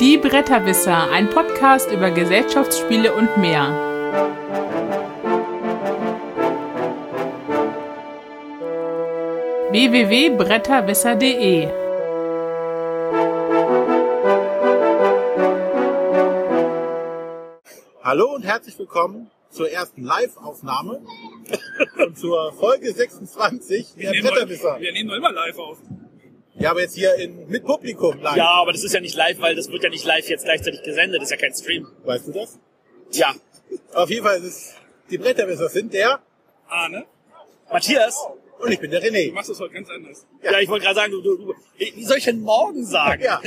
Die Bretterwisser, ein Podcast über Gesellschaftsspiele und mehr. www.bretterwisser.de Hallo und herzlich willkommen zur ersten Live-Aufnahme und zur Folge 26 der Bretterwisser. Wir nehmen doch immer live auf. Ja, aber jetzt hier in, mit Publikum live. Ja, aber das ist ja nicht live, weil das wird ja nicht live jetzt gleichzeitig gesendet. Das ist ja kein Stream. Weißt du das? Ja. Auf jeden Fall ist es, die Bretterwisser sind der Arne, Matthias? und ich bin der du René. machst das heute ganz anders. Ja, ich wollte gerade sagen, du, du, du, wie soll ich denn morgen sagen? Ja.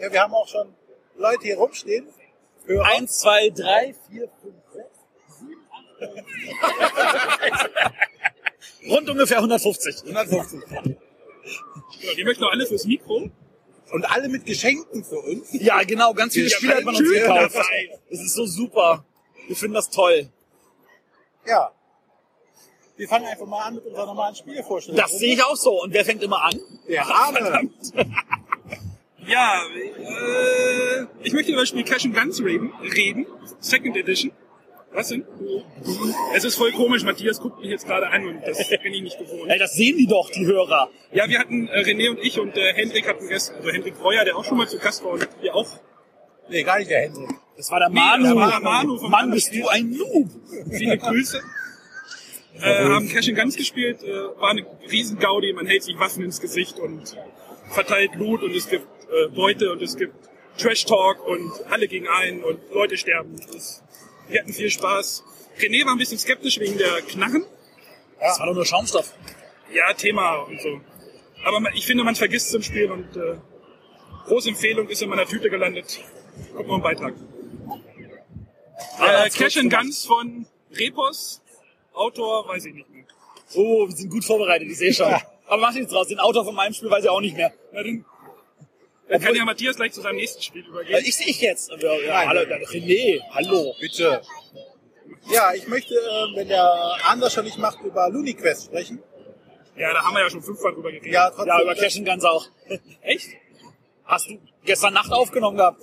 ja, wir haben auch schon Leute hier rumstehen. Hörer. Eins, zwei, drei, vier, fünf, sechs, sieben, acht. Rund ungefähr 150. 150. Ja, die möchten doch alle fürs Mikro. Und alle mit Geschenken für uns. Ja, genau, ganz viele Ja, Spiele hat man uns gekauft. dabei. Das ist so super. Wir finden das toll. Ja. Wir fangen einfach mal an mit unserer normalen Spielevorstellung. Das sehe ich auch so. Und wer fängt immer an? Der Arne. Ja, äh, ich möchte über das Spiel Cash and Guns reden. reden. Second Edition. Was denn? Es ist voll komisch, Matthias guckt mich jetzt gerade an und das bin ich nicht gewohnt. Ey, das sehen die doch, die Hörer. Ja, wir hatten, äh, René und ich und äh, Hendrik hatten gestern, also Hendrik Breuer, der auch schon mal zu Gast war und wir auch. Nee, gar nicht der Hendrik. Das war der Nee, Manu. das war der Manu vom Mann, bist du ein Noob. Viele Grüße. Äh, haben Cash and Guns gespielt, äh, war eine riesen Gaudi, man hält sich Waffen ins Gesicht und verteilt Loot und es gibt äh, Beute und es gibt Trash Talk und alle gegen einen und Leute sterben. Das, wir hatten viel Spaß. René war ein bisschen skeptisch wegen der Knarren. Das war doch nur Schaumstoff. Ja, Thema und so. Aber ich finde, man vergisst es im Spiel und äh, große Empfehlung ist in meiner Tüte gelandet. Guck mal im Beitrag. Ah, Äh, Cash and Guns von Repos. Autor, weiß ich nicht mehr. Oh, wir sind gut vorbereitet, ich sehe schon. Aber mach nichts draus. Den Autor von meinem Spiel weiß ich auch nicht mehr. Na dann, dann kann ja Matthias gleich zu seinem nächsten Spiel übergehen. Weil ich sehe ich jetzt. Ja, ja, Nein. hallo, René, hallo. Bitte. Ja, ich möchte, äh, wenn der das schon nicht macht, über LuniQuest sprechen. Ja, da haben wir ja schon fünfmal drüber geredet. Ja, trotzdem. Ja, über Cash and Guns auch. Echt? Hast du gestern Nacht aufgenommen gehabt?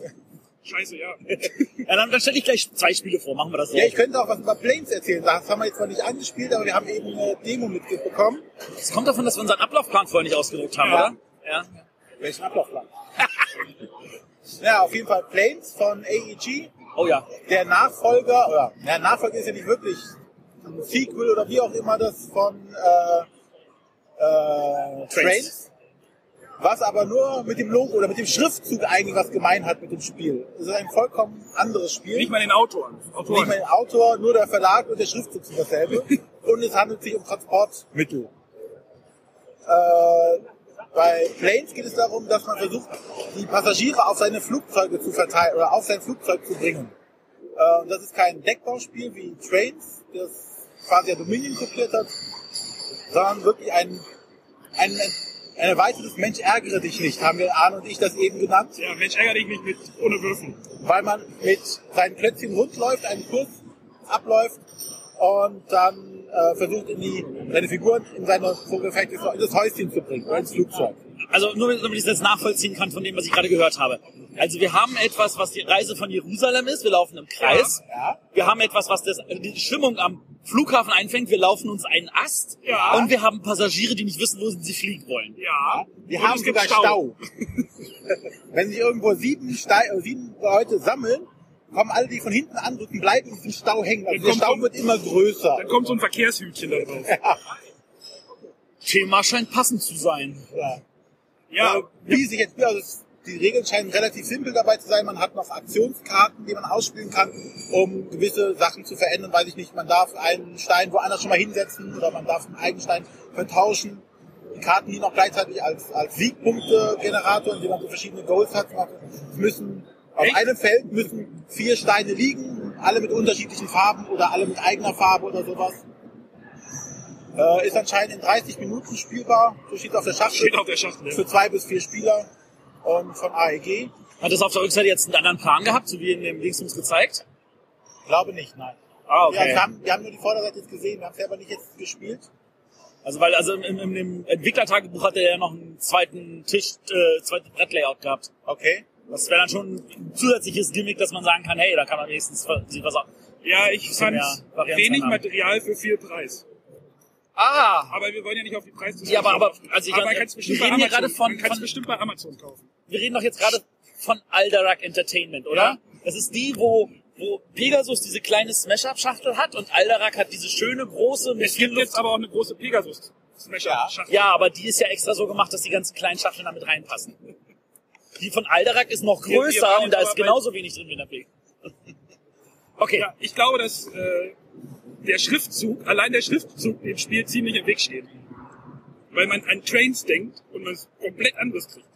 Scheiße, ja. Ja, dann, dann stelle ich gleich zwei Spiele vor. Machen wir das so. Ja, ich könnte auch was über Planes erzählen. Das haben wir jetzt zwar nicht angespielt, aber wir haben eben eine Demo mitbekommen. Das kommt davon, dass wir unseren Ablaufplan vorher nicht ausgedruckt haben, Ja. oder? Ja. Welchen Ablaufplan? ja, auf jeden Fall Planes von AEG. Oh ja. Der Nachfolger, oder, ja, Nachfolger ist ja nicht wirklich ein Sequel oder wie auch immer das von äh, äh, Trains. Was aber nur mit dem Logo oder mit dem Schriftzug eigentlich was gemein hat mit dem Spiel. Es ist ein vollkommen anderes Spiel. Nicht mal den Autoren. Nicht mal der Autor, nur der Verlag und der Schriftzug sind dasselbe. und es handelt sich um Transportmittel. Äh, bei Planes geht es darum, dass man versucht, die Passagiere auf seine Flugzeuge zu verteilen oder auf sein Flugzeug zu bringen. Äh, das ist kein Deckbauspiel wie Trains, das quasi Dominion kopiert hat, sondern wirklich ein, ein, ein, ein erweitertes Mensch ärgere dich nicht, haben wir Arne und ich das eben genannt Ja, Mensch, ärgere dich nicht mit ohne Würfen. weil man mit seinen Plätzchen rund läuft, einen Kurs abläuft und dann äh, versucht, in die, seine Figuren in seine Vogelfechte in das Häuschen zu bringen oder ins Flugzeug. Also nur damit ich das nachvollziehen kann von dem, was ich gerade gehört habe. Also wir haben etwas, was die Reise von Jerusalem ist. Wir laufen im Kreis. Ja. Wir haben etwas, was das, die Stimmung am Flughafen einfängt. Wir laufen uns einen Ast. Ja. Und wir haben Passagiere, die nicht wissen, wo sie fliegen wollen. Ja. Wir Und haben sogar Stau. Wenn sich irgendwo sieben, Stei äh, sieben Leute sammeln, kommen alle, die von hinten andrücken, bleiben in diesem Stau hängen. Also der Stau so- wird immer größer. Dann kommt so ein Verkehrshütchen da drauf. Thema scheint passend zu sein. Ja. Ja, Äh, wie sich jetzt, also die Regeln scheinen relativ simpel dabei zu sein. Man hat noch Aktionskarten, die man ausspielen kann, um gewisse Sachen zu verändern. Weiß ich nicht, man darf einen Stein woanders schon mal hinsetzen oder man darf einen eigenen Stein vertauschen. Die Karten dienen auch gleichzeitig als, als Siegpunkte-Generator, indem man so verschiedene Goals hat. Es müssen, auf Echt? einem Feld müssen vier Steine liegen, alle mit unterschiedlichen Farben oder alle mit eigener Farbe oder sowas. Äh, ist anscheinend in 30 Minuten spielbar. So steht es auf der Schachtel steht auf der Schachtel. für zwei bis vier Spieler und von AEG. Hat das auf der Rückseite jetzt einen anderen Plan gehabt, so wie in dem Dingsbums gezeigt? Glaube nicht, nein. Ah, Ja, wir, haben, wir haben nur die Vorderseite jetzt gesehen, wir haben selber nicht jetzt gespielt. Also weil also im, im, im Entwicklertagebuch hat er ja noch einen zweiten Tisch, äh, zweiten Brettlayout gehabt. Okay. Das wäre dann schon ein zusätzliches Gimmick, dass man sagen kann, hey, da kann man wenigstens sich was Ja, ich fand wenig. Material für viel Preis. Ah! Aber wir wollen ja nicht auf die Preise Ja, aber- aber- also ich- aber bestimmt wir reden bei hier gerade Amazon- von- man kann's von- bestimmt bei Amazon kaufen. Wir reden doch jetzt gerade von Alderac Entertainment, oder? Ja. Das ist die, wo, wo Pegasus diese kleine Smash-Up-Schachtel hat und Alderac hat diese schöne große Es gibt jetzt aber auch eine große Pegasus Smasher Ja. Ja, aber die ist ja extra so gemacht, dass die ganzen kleinen Schachteln damit reinpassen. Die von Alderac ist noch Wir- wir größer und da ist genauso wenig drin wie in der Peg. Okay. Ja, ich glaube, dass äh, der Schriftzug, allein der Schriftzug dem Spiel ziemlich im Weg steht. Weil man an Trains denkt und man es komplett anderes kriegt.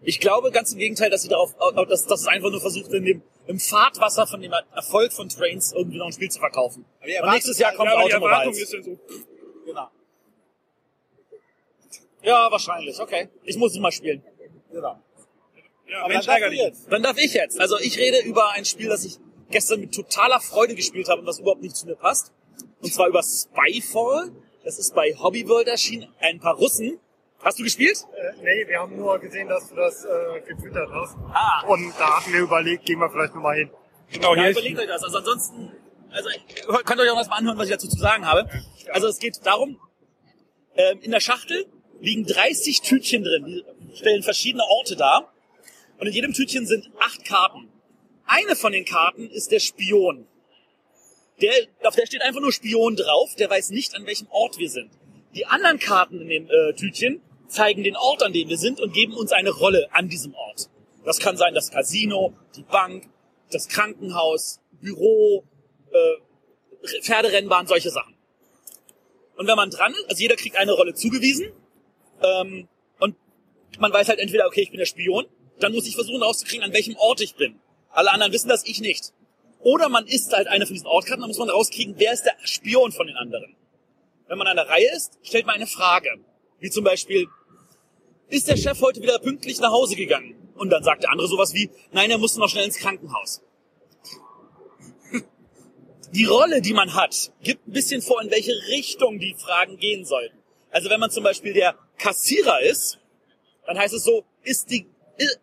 Ich glaube ganz im Gegenteil, dass sie darauf, dass, dass es einfach nur versucht, in dem, im Fahrtwasser von dem Erfolg von Trains irgendwie noch ein Spiel zu verkaufen. Und nächstes Jahr kommt ja, Automobiles. so, Genau. Ja, wahrscheinlich. Okay. Ich muss es mal spielen. genau. Ja, Aber Mensch, dann ärgerlich. jetzt. Dann darf ich jetzt. Also ich rede über ein Spiel, das ich gestern mit totaler Freude gespielt habe und was überhaupt nicht zu mir passt. Und zwar über Spyfall. Das ist bei Hobby World erschienen. Ein paar Russen. Hast du gespielt? Äh, nee, wir haben nur gesehen, dass du das äh, getwittert hast. Ah. Und da hatten wir überlegt, gehen wir vielleicht nochmal hin. Genau, Ja, hier überlegt euch das. Also ansonsten, also ihr könnt euch auch erstmal anhören, was ich dazu zu sagen habe. Also es geht darum, ähm, in der Schachtel liegen 30 Tütchen drin, die stellen verschiedene Orte dar. Und in jedem Tütchen sind acht Karten. Eine von den Karten ist der Spion. Der, auf der steht einfach nur Spion drauf, der weiß nicht, an welchem Ort wir sind. Die anderen Karten in dem äh, Tütchen zeigen den Ort, an dem wir sind und geben uns eine Rolle an diesem Ort. Das kann sein das Casino, die Bank, das Krankenhaus, Büro, äh, Pferderennbahn, solche Sachen. Und wenn man dran also jeder kriegt eine Rolle zugewiesen ähm, und man weiß halt entweder, okay, ich bin der Spion, dann muss ich versuchen rauszukriegen, an welchem Ort ich bin. Alle anderen wissen das, ich nicht. Oder man ist halt eine von diesen Ortkarten, dann muss man rauskriegen, wer ist der Spion von den anderen. Wenn man an der Reihe ist, stellt man eine Frage. Wie zum Beispiel, ist der Chef heute wieder pünktlich nach Hause gegangen? Und dann sagt der andere sowas wie, nein, er musste noch schnell ins Krankenhaus. Die Rolle, die man hat, gibt ein bisschen vor, in welche Richtung die Fragen gehen sollten. Also wenn man zum Beispiel der Kassierer ist, dann heißt es so, ist die,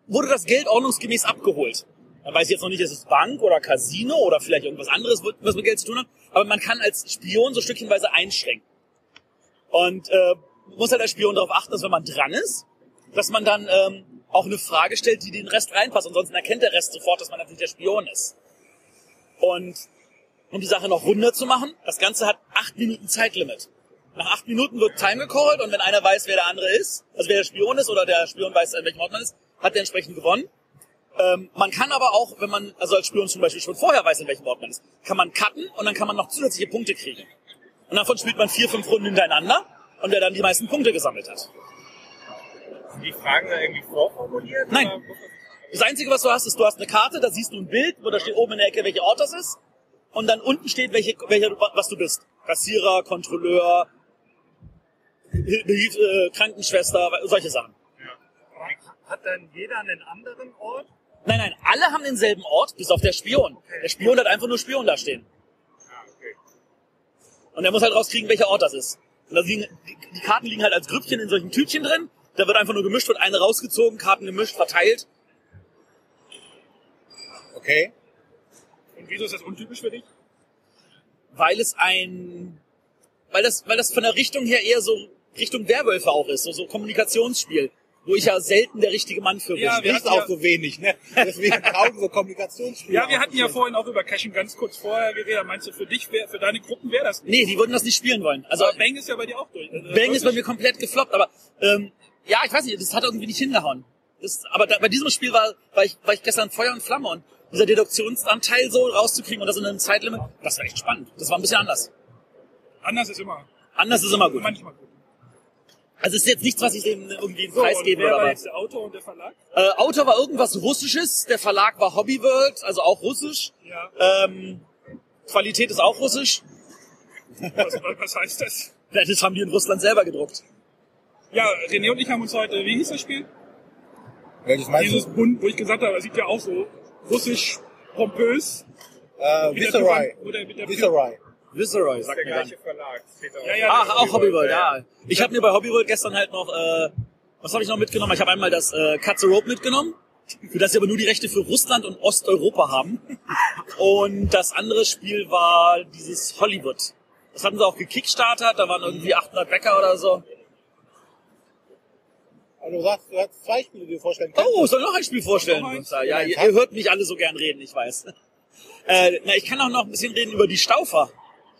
wurde das Geld ordnungsgemäß abgeholt? Dann weiß ich jetzt noch nicht, ist es Bank oder Casino oder vielleicht irgendwas anderes, was mit Geld zu tun hat. Aber man kann als Spion so stückchenweise einschränken. Und äh, muss halt als Spion darauf achten, dass wenn man dran ist, dass man dann ähm, auch eine Frage stellt, die den Rest reinpasst. Ansonsten erkennt der Rest sofort, dass man natürlich der Spion ist. Und um die Sache noch runder zu machen, das Ganze hat acht Minuten Zeitlimit. Nach acht Minuten wird Time gecallt und wenn einer weiß, wer der andere ist, also wer der Spion ist oder der Spion weiß, an welchem Ort man ist, hat der entsprechend gewonnen. Ähm, man kann aber auch, wenn man also als Spion zum Beispiel schon vorher weiß, in welchem Ort man ist, kann man cutten und dann kann man noch zusätzliche Punkte kriegen. Und davon spielt man vier, fünf Runden hintereinander und wer dann die meisten Punkte gesammelt hat. Sind die Fragen da irgendwie vorformuliert? Nein. Oder- Das Einzige, was du hast, ist, du hast eine Karte, da siehst du ein Bild, wo da steht oben in der Ecke, welcher Ort das ist. Und dann unten steht, welche, welcher, du- was du bist. Kassierer, Kontrolleur, Hilf, äh, Krankenschwester, solche Sachen. Hat dann jeder einen anderen Ort? Nein, nein, alle haben denselben Ort, bis auf der Spion. Der Spion hat einfach nur Spion da stehen. Und er muss halt rauskriegen, welcher Ort das ist. Und da liegen, die, die Karten liegen halt als Grüppchen in solchen Tütchen drin. Da wird einfach nur gemischt, wird eine rausgezogen, Karten gemischt, verteilt. Okay. Und wieso ist das untypisch für dich? weil es ein, weil das, weil das von der Richtung her eher so Richtung Werwölfe auch ist, so, so Kommunikationsspiel, wo ich ja selten der richtige Mann für bin. Ja, wir auch so wenig, ne? Deswegen taugen so Kommunikationsspiele. Ja, wir hatten ja vorhin auch über Caching ganz kurz vorher geredet. Meinst du, für dich, wär, für deine Gruppen wäre das nicht? Nee, die würden das nicht spielen wollen. Also Aber Bang ist ja bei dir auch durch. Also, Bang ist bei mir komplett gefloppt, aber ähm, ja, ich weiß nicht, das hat irgendwie nicht hingehauen. Das, aber da, bei diesem Spiel war, war, ich, war ich gestern Feuer und Flamme und dieser Deduktionsanteil so rauszukriegen und das in einem Zeitlimit, das war echt spannend. Das war ein bisschen anders. Anders ist immer. Anders ist immer gut. Manchmal gut. Also es ist jetzt nichts, was ich dem irgendwie einen So, Preis geben Aber jetzt der Autor und der Verlag? Äh, Autor war irgendwas Russisches, der Verlag war Hobby World, also auch russisch. Ja. Ähm, Qualität ist auch russisch. Was, was heißt das? Das haben die in Russland selber gedruckt. Ja, René und ich haben uns heute, wie hieß das Spiel? Welches meinst Dieses du? Bund, wo ich gesagt habe, das sieht ja auch so russisch pompös. Äh, Wie der Viserai. Oder Viserai. Viceroy, sagt Der mir dann. gleiche Verlag. Ja, ja, Ach, auch ist Hobbyworld, ja. Ich habe mir bei Hobbyworld gestern halt noch, äh, was habe ich noch mitgenommen? Ich habe einmal das äh, Cut the Rope mitgenommen, für das sie aber nur die Rechte für Russland und Osteuropa haben. Und das andere Spiel war dieses Hollywood. Das hatten sie auch gekickstartet, da waren irgendwie 800 Bäcker oder so. Also du sagst, du hast zwei Spiele, die du vorstellen kannst. Oh, soll noch ein Spiel vorstellen? Eins? Ja, ihr, ihr hört mich alle so gern reden, ich weiß. Äh, na, ich kann auch noch ein bisschen reden über die Staufer.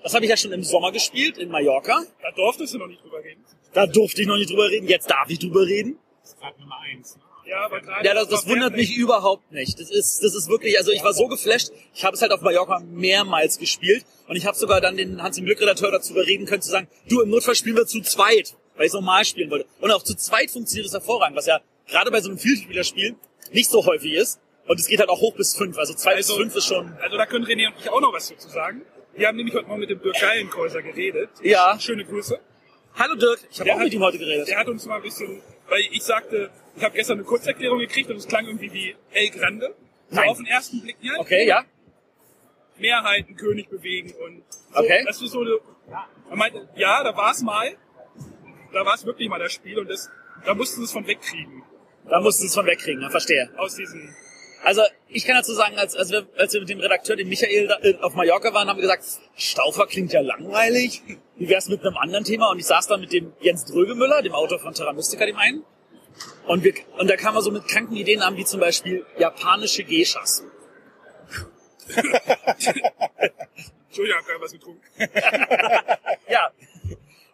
Das habe ich ja schon im Sommer gespielt, in Mallorca. Da durftest du noch nicht drüber reden. Da durfte ich noch nicht drüber reden, jetzt darf ich drüber reden. Grad Nummer eins. Ne? Ja, aber gerade. Ja, das, das wundert mich überhaupt nicht. Das ist, das ist wirklich, also ich war so geflasht. Ich habe es halt auf Mallorca mehrmals gespielt und ich habe sogar dann den Hans im Glück Redakteur dazu überreden können zu sagen, du im Notfall spielen wir zu zweit, weil ich normal spielen wollte. Und auch zu zweit funktioniert es hervorragend, was ja gerade bei so einem Vielspielerspiel nicht so häufig ist. Und es geht halt auch hoch bis fünf. Also zwei Also- bis fünf ist schon. Also da können René und ich auch noch was dazu sagen. Wir haben nämlich heute Morgen mit dem Dirk Geilenkäuser geredet. Ja. Schöne Grüße. Hallo Dirk, ich habe auch hat- mit ihm heute geredet. Der hat uns mal ein bisschen, weil ich sagte, ich habe gestern eine Kurzerklärung gekriegt und es klang irgendwie wie El Grande. So Nein. auf den ersten Blick, ja, Okay, ja. Mehrheiten, König bewegen und so, Okay. das ist so eine, er meinte, ja, da war es mal, da war es wirklich mal das Spiel und das, da mussten sie es von wegkriegen Da mussten sie es von wegkriegen, ja, verstehe. aus diesen, Also ich kann dazu sagen, als, als, wir, als wir mit dem Redakteur, dem Michael, da, äh, auf Mallorca waren, haben wir gesagt, Staufer klingt ja langweilig. Wie wär's mit einem anderen Thema? Und ich saß da mit dem Jens Drögemüller, dem Autor von Terra Mystica, dem einen. Und, wir, und da kam er so mit kranken Ideen an, wie zum Beispiel japanische Geishas. Entschuldigung, ich habe gerade was getrunken. Ja.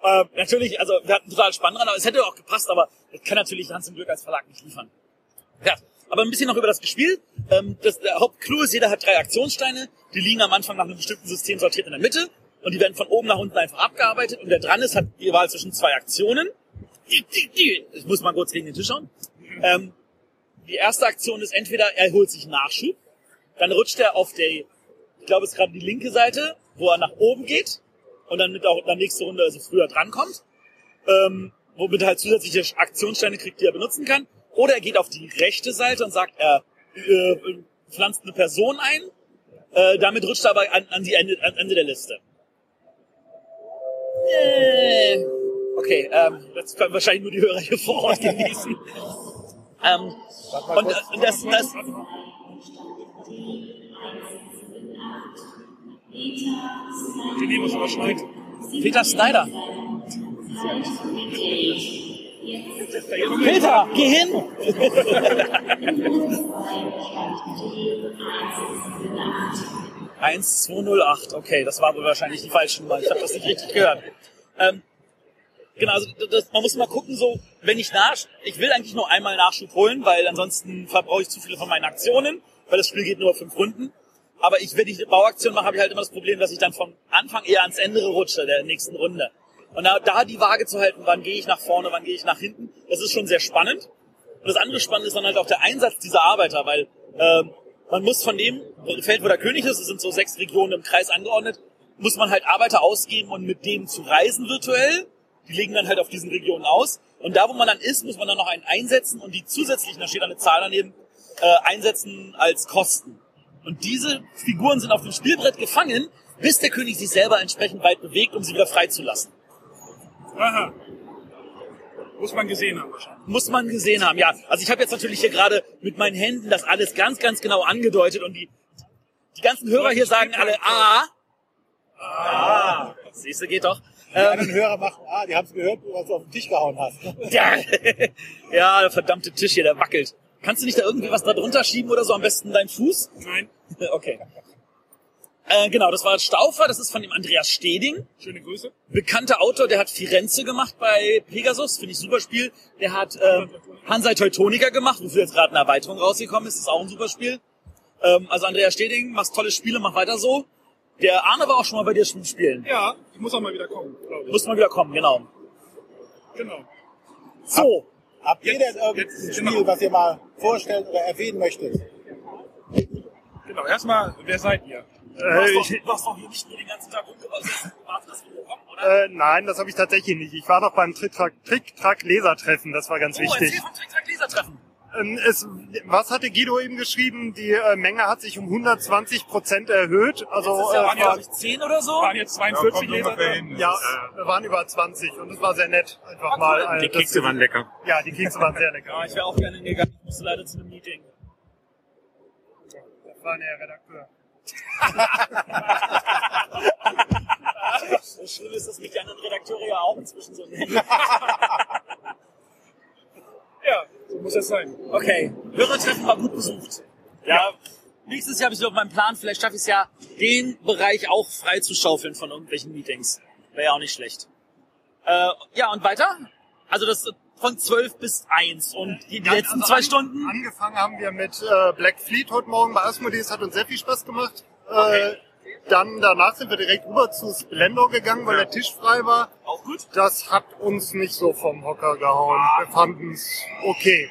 Äh, natürlich, also wir hatten total Spaß dran, aber es hätte auch gepasst, aber das kann natürlich Hans im Glück als Verlag nicht liefern. Ja, aber ein bisschen noch über das Spiel. Ähm, das, der Hauptclou ist, jeder hat drei Aktionssteine, die liegen am Anfang nach einem bestimmten System sortiert in der Mitte und die werden von oben nach unten einfach abgearbeitet und der dran ist, hat die Wahl zwischen zwei Aktionen. Ich muss mal kurz gegen den Tisch schauen. Ähm, die erste Aktion ist entweder er holt sich Nachschub, dann rutscht er auf die, ich glaube es ist gerade die linke Seite, wo er nach oben geht und dann mit auch in der nächsten Runde also früher drankommt, ähm, womit er halt zusätzliche Aktionssteine kriegt, die er benutzen kann. Oder er geht auf die rechte Seite und sagt, er äh, pflanzt eine Person ein, äh, damit rutscht er aber an, an die Ende, an Ende der Liste. Äh, okay, ähm, das können wahrscheinlich nur die Hörer hier vor Ort genießen. ähm, und, und das, das, René muss aber schneiden. Peter Snyder. Peter, geh hin! Eins, zwei, null, acht. Okay, das war wohl wahrscheinlich die falsche Nummer. Ich habe das nicht richtig gehört. Ähm, genau, also das, man muss mal gucken, so wenn ich nach, ich will eigentlich nur einmal Nachschub holen, weil ansonsten verbrauche ich zu viele von meinen Aktionen, weil das Spiel geht nur fünf Runden. Aber ich, wenn ich eine Bauaktion mache, habe ich halt immer das Problem, dass ich dann vom Anfang eher ans Ende rutsche der nächsten Runde. Und da, da die Waage zu halten, wann gehe ich nach vorne, wann gehe ich nach hinten, das ist schon sehr spannend. Und das andere Spannende ist dann halt auch der Einsatz dieser Arbeiter, weil ähm, man muss von dem Feld, wo der König ist, es sind so sechs Regionen im Kreis angeordnet, muss man halt Arbeiter ausgeben und mit denen zu reisen virtuell. Die legen dann halt auf diesen Regionen aus. Und da, wo man dann ist, muss man dann noch einen einsetzen und die zusätzlichen, da steht eine Zahl daneben, äh, einsetzen als Kosten. Und diese Figuren sind auf dem Spielbrett gefangen, bis der König sich selber entsprechend weit bewegt, um sie wieder freizulassen. Aha. Muss man gesehen haben wahrscheinlich. Muss man gesehen haben, ja. Also ich habe jetzt natürlich hier gerade mit meinen Händen das alles ganz, ganz genau angedeutet und die, die ganzen Hörer hier sagen alle Ah. Ah. Siehst du, geht doch. Die anderen Hörer machen, ah, die haben es gehört, was du auf den Tisch gehauen hast. Ja, ja, der verdammte Tisch hier, der wackelt. Kannst du nicht da irgendwie was da drunter schieben oder so? Am besten deinen Fuß? Nein. Okay. Äh, genau, das war Staufer, das ist von dem Andreas Steding. Schöne Grüße. bekannter Autor, der hat Firenze gemacht bei Pegasus, finde ich super Spiel. Der hat ähm, Hansai Teutonica gemacht, wofür jetzt gerade eine Erweiterung rausgekommen ist, ist auch ein super Spiel. Ähm, also Andreas Steding, machst tolle Spiele, mach weiter so. Der Arne war auch schon mal bei dir zum Spielen. Ja, ich muss auch mal wieder kommen, glaube ich. Muss mal wieder kommen, genau. Genau. So, Habt ihr denn irgendein Spiel, genau. was ihr mal vorstellen oder erwähnen möchtet? Genau. Erstmal, wer seid ihr? Du Äh, hast, doch, ich, du hast doch hier nicht nur den ganzen Tag rumgewartet, dass wir kommen, oder? äh, nein, das habe ich tatsächlich nicht. Ich war noch beim Trick-Track-Lesertreffen, das war ganz oh, wichtig. vom Trick-Track-Leser-Treffen. Ähm, Es, was hatte Guido eben geschrieben? Die äh, Menge hat sich um 120 Prozent erhöht. Also Das ist ja, äh, waren war, glaube ich 10 oder so. Waren jetzt 42 Leser da? ja, wir waren über 20 und es war sehr nett. Einfach mal. äh, Die Kekse waren lecker. Ja, die Kekse waren sehr lecker. Ja, ich wäre auch gerne hingegangen. Ich musste leider zu einem Meeting. Das war der Redakteur. Das Schlimme ist, dass mich die anderen Redakteure ja auch inzwischen so nennen. Ja, so muss das sein. Okay, Hörertreffen war gut besucht. Ja, nächstes Jahr habe ich so auf meinem Plan, vielleicht schaffe ich es ja, den Bereich auch frei zu schaufeln von irgendwelchen Meetings. Wäre ja auch nicht schlecht. Äh, ja, und weiter? Also das von 12 bis 1 und die, die Ja, letzten also zwei an- Stunden? Angefangen haben wir mit äh, Black Fleet heute Morgen bei Asmodees, hat uns sehr viel Spaß gemacht. Äh, dann danach sind wir direkt rüber zu Splendor gegangen, weil der Tisch frei war. Auch gut? Das hat uns nicht so vom Hocker gehauen. Wir fanden es okay.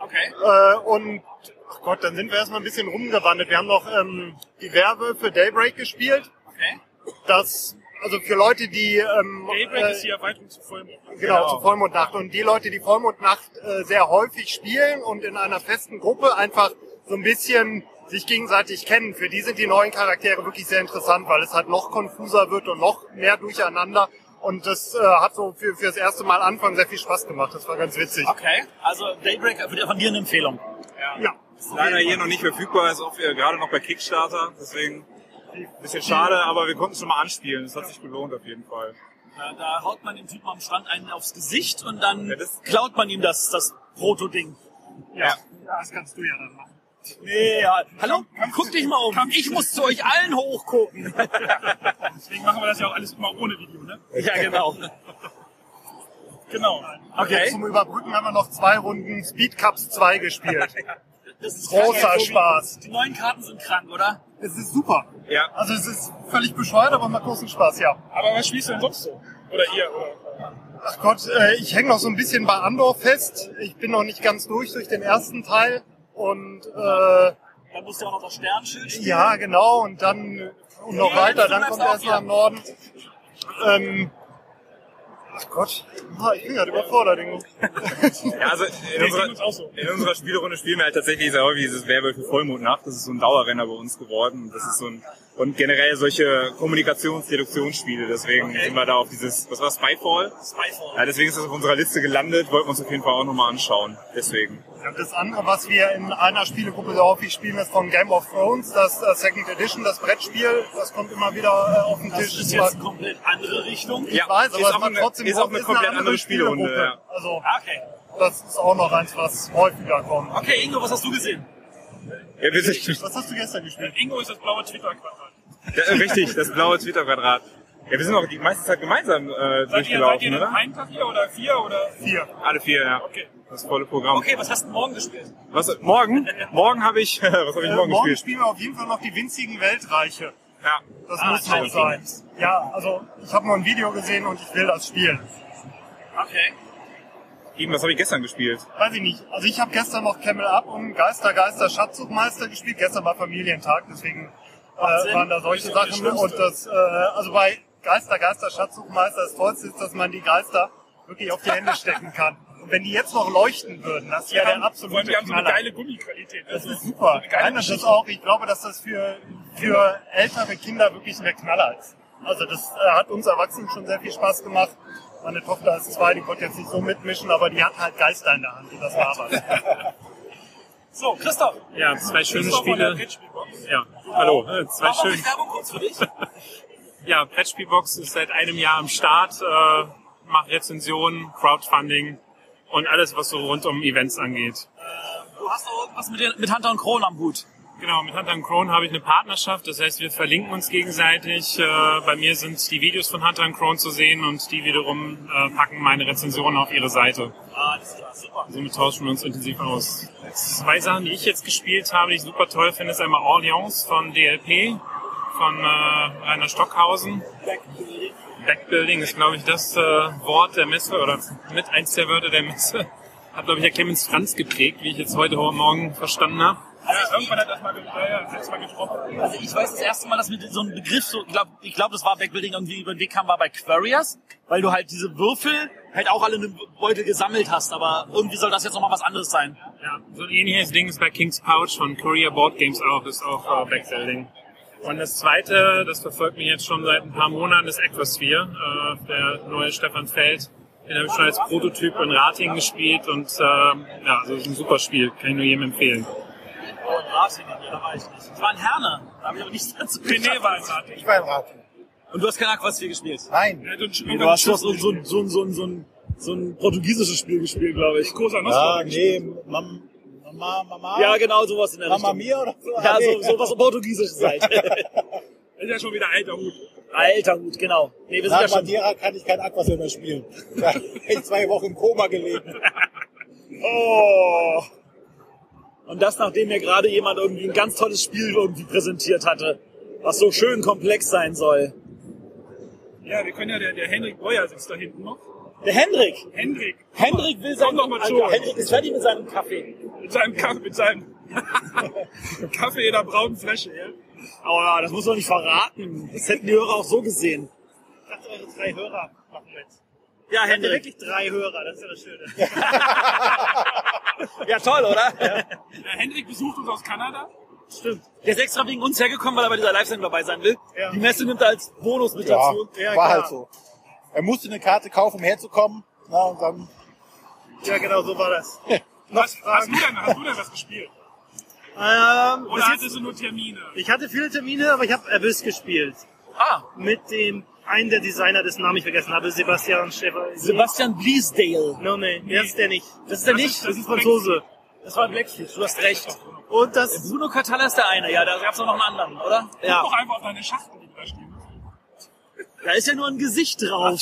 Okay. Äh, und ach Gott, dann sind wir erstmal ein bisschen rumgewandert. Wir haben noch ähm, die Werwölfe Daybreak gespielt. Okay. Das, also für Leute, die ähm, Daybreak äh, ist die Erweiterung zu Vollmond. Genau, zur Vollmondnacht. Und die Leute, die Vollmondnacht äh, sehr häufig spielen und in einer festen Gruppe einfach so ein bisschen sich gegenseitig kennen, für die sind die neuen Charaktere wirklich sehr interessant, weil es halt noch konfuser wird und noch mehr durcheinander. Und das äh, hat so für, für das erste Mal Anfang sehr viel Spaß gemacht. Das war ganz witzig. Okay, also Daybreak wird von dir eine Empfehlung. Ja. Leider hier noch nicht verfügbar, ist auch äh, gerade noch bei Kickstarter, deswegen bisschen schade, aber wir konnten es schon mal anspielen. Es hat sich gelohnt auf jeden Fall. Da, da haut man dem Typen am Strand einen aufs Gesicht und dann Ja, das- klaut man ihm das, das Proto-Ding. ja. Das kannst du ja dann machen. Nee, ja. Hallo? Guck dich mal um. Ich muss zu euch allen hochgucken. Deswegen machen wir das ja auch alles immer ohne Video, ne? ja, genau. Genau. Okay. Zum Überbrücken haben wir noch zwei Runden Speed Cups 2 gespielt. Das ist Großer. Spaß. Die neuen Karten sind krank, oder? Es ist super. Ja. Also es ist völlig bescheuert, aber macht großen Spaß, ja. Aber was spielst du denn sonst so? Oder ihr? Oder? Ach Gott, äh, ich hänge noch so ein bisschen bei Andor fest. Ich bin noch nicht ganz durch durch den ersten Teil. Und äh, Dann musst du auch noch das Sternschild spielen. ja, genau. Und dann und noch Ja, weiter. Dann kommt erst hier. nach Norden. Ähm, ach Gott, Ah, ich bin gerade überfordert. Ingo. Ja, also in unserer, so. in unserer Spielrunde spielen wir halt tatsächlich sehr häufig dieses Werwölfe Vollmondnacht. Das ist so ein Dauerrenner bei uns geworden. Das ist so ein und generell solche Kommunikations-Deduktionsspiele. Deswegen sind wir da auf dieses, was war Spyfall? Spyfall. Ja, deswegen ist das auf unserer Liste gelandet. Wollten wir uns auf jeden Fall auch nochmal anschauen. Deswegen. Ja, das andere, was wir in einer Spielegruppe sehr häufig spielen, ist von Game of Thrones, das äh, Second Edition, das Brettspiel. Das kommt immer wieder äh, auf den Das Tisch. ist Es jetzt eine komplett andere Richtung. Ich weiß, aber ist es auch war eine- trotzdem ist auch eine komplett andere Spielerunde, Spielegruppe. Also Ah, Okay. das ist auch noch eins, was häufiger kommt. Okay, Ingo, was hast du gesehen? Ja, wir sind, Was hast du gestern gespielt? Ingo ist das blaue Twitter-Quadrat. ja, richtig, das blaue Twitter-Quadrat. Ja, wir sind auch die meiste Zeit gemeinsam äh, Seid ihr, seid ihr oder? ein Tag hier oder vier oder? Vier. Alle vier, ja. Okay. Das volle Programm. Okay, was hast du morgen gespielt? Was, morgen? Morgen habe ich, was habe ich Äh, morgen, morgen gespielt? spielen wir auf jeden Fall noch die winzigen Weltreiche. Ja. Das Ah, muss noch sein. Ja, also ich habe noch ein Video gesehen und ich will das spielen. Okay. Eben, was habe ich gestern gespielt? Weiß ich nicht. Also ich habe gestern noch Camel Up und Geister, Geister, Schatzsuchmeister gespielt. Gestern war Familientag, deswegen äh, waren da solche ja das Sachen. Und das, äh, also bei Geister, Geister, Schatzsuchmeister das Tollste ist, dass man die Geister wirklich auf die Hände stecken kann. Und wenn die jetzt noch leuchten würden, das wäre der Vor allem, absolute die haben so eine geile Gummiqualität. Das Also, ist super. eine geile Nein, das ist auch, ich glaube, dass das für, für ältere Kinder wirklich der Knaller ist. Also das äh, hat uns Erwachsenen schon sehr viel Spaß gemacht. Meine Tochter ist zwei, die konnte jetzt nicht so mitmischen, aber die hat halt Geister in der Hand und das war was. So, Christoph. Ja, zwei schöne Christoph Spiele. Ja, hallo. äh, Zwei Mach schöne. die Werbung kurz für dich. Ja, Brettspielbox ist seit einem Jahr am Start, äh, macht Rezensionen, Crowdfunding und alles, was so rund um Events angeht. Du hast auch irgendwas mit, mit Hunter und Kron am Hut. Genau, mit Hunter Krone habe ich eine Partnerschaft, das heißt, wir verlinken uns gegenseitig. Äh, bei mir sind die Videos von Hunter Krone zu sehen und die wiederum äh, packen meine Rezensionen auf ihre Seite. Ah, das ist super. Somit tauschen wir uns intensiv aus. Zwei Sachen, die ich jetzt gespielt habe, die ich super toll finde, ist einmal Orleans von DLP, von äh, Rainer Stockhausen. Backbuilding ist, glaube ich, das Wort der Messe oder mit eins der Wörter der Messe. Hat, glaube ich, der Clemens Franz geprägt, wie ich jetzt heute Morgen verstanden habe. Ja, irgendwann hat das mal, ja, Mal gesprochen. Also ich weiß das erste Mal, dass mir so ein Begriff so, ich glaube, ich glaub, das war Backbuilding irgendwie über den Weg kam, war bei Quariers, weil du halt diese Würfel halt auch alle in einem Beutel gesammelt hast, aber irgendwie soll das jetzt nochmal was anderes sein. Ja, so ein ähnliches Ding ist bei King's Pouch von Korea Board Games auch, ist auch äh, Backbuilding. Und das zweite, das verfolgt mich jetzt schon seit ein paar Monaten, ist Aquasphere, äh, der neue Stefan Feld. Den habe ich schon als Prototyp in Rating gespielt und ähm, ja, also ist ein super Spiel, kann ich nur jedem empfehlen. Oh, in Ratingen, ja, da war ich nicht. Das war in Herne, da habe ich aber nichts dazu René war in Rating. Ich war im Rat. Und du hast kein Aquasphere gespielt? Nein. Ja, du, Du hast doch so, so, so, so, so, ein, so ein portugiesisches Spiel gespielt, glaube ich. Cosa Ja, Nostra. nee, Mam, Mama, Mama. Ja, genau, sowas in der Mama Richtung. Mia oder so? Ja, nee. so, sowas portugiesisches halt. Das ist ja schon wieder alter Hut. Alter Hut, genau. Nee, wir sind ja Nach schon... Madeira kann ich kein Aquasinn mehr spielen. Da hab ich zwei Wochen im Koma gelegen. Oh. Und das, nachdem mir gerade jemand irgendwie ein ganz tolles Spiel irgendwie präsentiert hatte, was so schön komplex sein soll. Ja, wir können ja, der, der Henrik Breuer sitzt da hinten noch. Der Hendrik. Hendrik. Hendrik will sein... Doch mal zu. Hendrik ist fertig mit seinem Kaffee. Mit seinem Kaffee, mit seinem Kaffee in der braunen Flasche, ja. Aber ja, das muss doch nicht verraten. Das hätten die Hörer auch so gesehen. Ich dachte, eure drei Hörer machen mit. Ja Hendrik. wirklich drei Hörer, das ist ja das Schöne. Ja, toll, oder? ja. Hendrik besucht uns aus Kanada. Stimmt. Der ist extra wegen uns hergekommen, weil er bei dieser Live-Sendung dabei sein will. Ja. Die Messe nimmt er als Bonus mit Ja, dazu. Ja, war klar. halt so. Er musste eine Karte kaufen, um herzukommen. Na, und dann, Ja, genau, so war das. Was, hast, du denn, hast du denn was gespielt? Ähm, Oder hattest du nur Termine? ich hatte viele Termine, aber ich habe Abyss gespielt. Ah, Mit dem, einen der Designer, dessen Namen ich vergessen habe, Sebastian Chevalier. Sebastian Bleasdale. No, nee, der ist der nicht. Das ist der Das nicht? ist- Das ist Franzose. Das war Blackfish, du hast recht. Und das, Bruno Catala ist der eine, ja, da gab's auch noch einen anderen, oder? Guck Ja. doch einfach auf deine Schachtel, die da stehen. Da ist ja nur ein Gesicht drauf.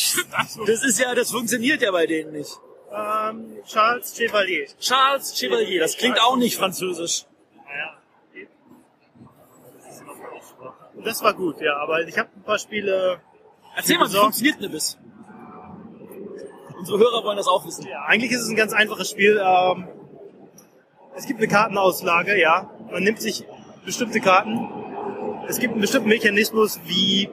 Das ist ja, das funktioniert ja bei denen nicht. ähm, Charles Chevalier. Charles Chevalier, das klingt auch nicht französisch. Naja. Und das war gut, ja, aber ich habe ein paar Spiele. Erzähl mal, wie funktioniert Nimbus? Unsere Hörer wollen das auch wissen. Ja, eigentlich ist es ein ganz einfaches Spiel. Ähm, es gibt eine Kartenauslage, ja. Man nimmt sich bestimmte Karten. Es gibt einen bestimmten Mechanismus, wie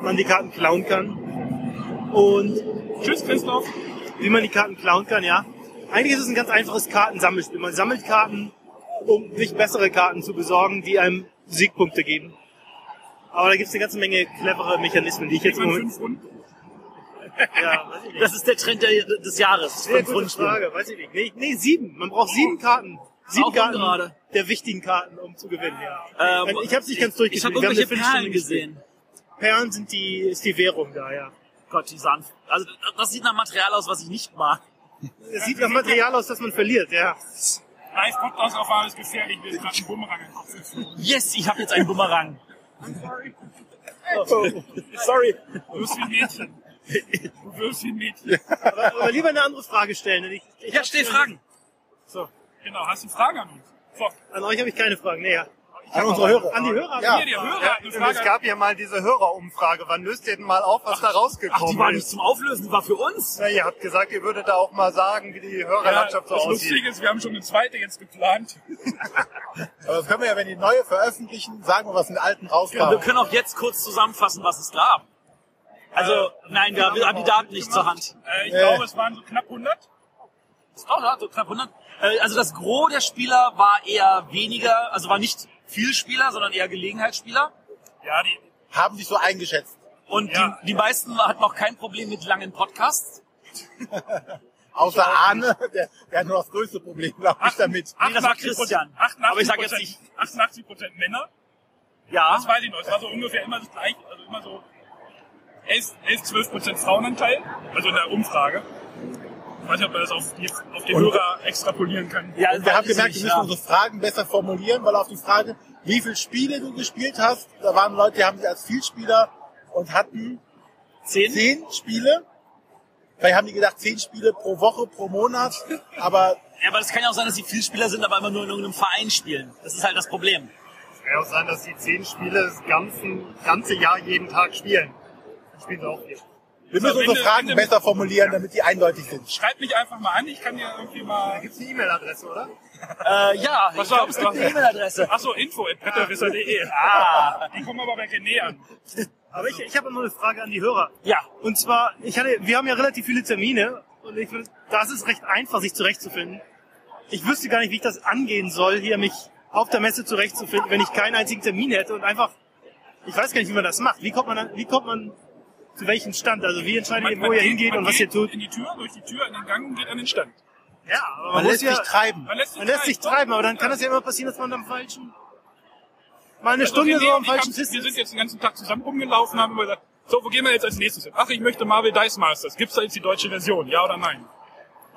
man die Karten klauen kann. Und Tschüss, Christoph. wie man die Karten klauen kann, ja. Eigentlich ist es ein ganz einfaches Kartensammelspiel. Man sammelt Karten, um sich bessere Karten zu besorgen, die einem Siegpunkte geben. Aber da gibt es eine ganze Menge clevere Mechanismen, die ich jetzt im Immer Moment... fünf Runden. Ja, weiß ich nicht. Das ist der Trend der, des Jahres. Sehr Fünf gute Rundenspiele. Frage, weiß ich nicht. Nee, nee, sieben. Man braucht sieben Karten. Sieben Auch Karten ungerade. der wichtigen Karten, um zu gewinnen, ja. Ähm, ich habe es nicht ganz Ich durchgespielt. habe Wir haben eine irgendwelche Viertelstunde Perlen gespielt. gesehen. Perlen sind die, ist die Währung da, ja. Gott, die sahen... Also das sieht nach Material aus, was ich nicht mag. Es sieht nach Material aus, das man verliert, ja. Live Podcast auf ist gefährlich, wir sind gerade einen Bumerang im Kopf. Yes, ich habe jetzt einen Bumerang. Oh. Sorry. Du wirst wie ein Mädchen. Du wirst wie ein Mädchen. Aber, aber lieber eine andere Frage stellen. denn Ich, ich Ja, stell Fragen. So, Genau, hast du Fragen an uns? So, an euch habe ich keine Fragen. Nee, ja. An unsere Hörer. An die Hörer? Ja. hier, der Hörer Ja, es gab ja mal diese Hörerumfrage. Wann löst ihr denn mal auf, was da Ach, rausgekommen die war nicht ist? zum Auflösen, die war für uns. Na, ihr habt gesagt, ihr würdet da auch mal sagen, wie die Ja, Hörerlandschaft so das aussieht. Lustige ist, wir haben schon eine zweite jetzt geplant. Aber das können wir ja, wenn die neue veröffentlichen, sagen wir, was in den alten rauskam. wir können auch jetzt kurz zusammenfassen, was es gab. Also, nein, wir, wir haben die Daten nicht zur Hand. Äh, ich Äh. glaube, es waren so knapp 100. Oh, ja, so knapp 100. Äh, Also das Gros der Spieler war eher weniger, also war nicht viel Spieler, sondern eher Gelegenheitsspieler. Ja, die, Haben sich so eingeschätzt. Und Ja. die, die meisten hatten auch kein Problem mit langen Podcasts. Außer Arne, der, der hat nur das größte Problem, glaube ich, damit. Nee, das war 88 Christian. 88 Aber ich sag jetzt nicht. 88 Prozent Männer. Ja, Das weiß ich noch. Es war so ungefähr immer das gleiche. Also immer so 11, 11 12 Prozent Frauenanteil. Also in der Umfrage. Ich weiß nicht, ob man das auf, die, auf den Und- Hörer extrapolieren kann. ja Und wir haben gemerkt, wir müssen ja. unsere Fragen besser formulieren, weil auf die Frage, wie viele Spiele du gespielt hast, da waren Leute, die haben sich als Vielspieler und hatten Zehn? zehn Spiele. Vielleicht haben die gedacht, zehn Spiele pro Woche, pro Monat. Aber Ja, aber das kann ja auch sein, dass sie viel Spieler sind, aber immer nur in irgendeinem Verein spielen. Das ist halt das Problem. Es kann ja auch sein, dass die zehn Spiele das ganze, ganze Jahr jeden Tag spielen. Dann spielen sie auch viel. Wir müssen wenn unsere Fragen besser formulieren, damit die eindeutig sind. Schreib mich einfach mal an. Ich kann dir irgendwie mal... Gibt's eine E-Mail-Adresse, oder? Äh, ja, ich Was glaube, war- es gibt eine E-Mail-Adresse. Achso, info at petterwisser.de. Ah, Die kommen aber bei René an. Aber ich, ich habe noch eine Frage an die Hörer. ja. Und zwar, ich hatte, wir haben ja relativ viele Termine und ich finde, da ist es recht einfach, sich zurechtzufinden. ich wüsste gar nicht, wie ich das angehen soll, hier mich auf der Messe zurechtzufinden, wenn ich keinen einzigen Termin hätte und einfach, ich weiß gar nicht, wie man das macht. Wie kommt man, wie kommt man zu welchem Stand? Also wie entscheidet ihr, wo ihr geht- hingeht man und was geht ihr tut? In die Tür, durch die Tür, in den Gang und geht an den Stand. Ja, aber Man muss lässt ja, sich treiben. Man lässt sich, man lässt sich treiben. treiben, aber dann kann es ja immer passieren, dass man am falschen, mal eine Also Stunde so am falschen Tisch Wir sind jetzt den ganzen Tag zusammen rumgelaufen, haben immer gesagt, so, wo gehen wir jetzt als nächstes hin? Ach, ich möchte Marvel Dice Masters. Gibt's da jetzt die deutsche Version? Ja oder nein?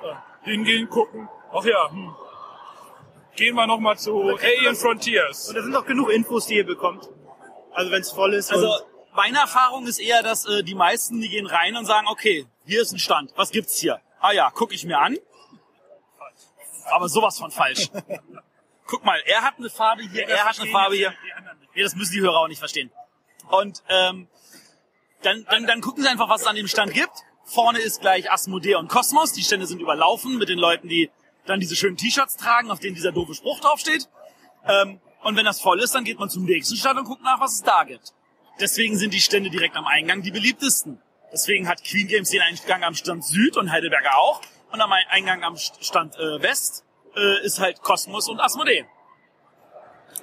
Ja. Hingehen, gucken. Ach ja, hm. Gehen wir nochmal zu Alien Frontiers. Und da sind auch genug Infos, die ihr bekommt. Also wenn es voll ist. Also und meine Erfahrung ist eher, dass äh, die meisten, die gehen rein und sagen, okay, hier ist ein Stand, was gibt's hier? Ah ja, guck ich mir an. Aber sowas von falsch. Guck mal, er hat eine Farbe hier, er hat eine Farbe hier. Nee, das müssen die Hörer auch nicht verstehen. Und ähm, dann, dann, dann gucken sie einfach, was es an dem Stand gibt. Vorne ist gleich Asmodee und Kosmos. Die Stände sind überlaufen mit den Leuten, die dann diese schönen T-Shirts tragen, auf denen dieser doofe Spruch draufsteht. Ähm, und wenn das voll ist, dann geht man zum nächsten Stand und guckt nach, was es da gibt. Deswegen sind die Stände direkt am Eingang die beliebtesten. Deswegen hat Queen Games den Eingang am Stand Süd und Heidelberger auch. Und am Eingang am Stand äh, West äh, ist halt Kosmos und Asmodee.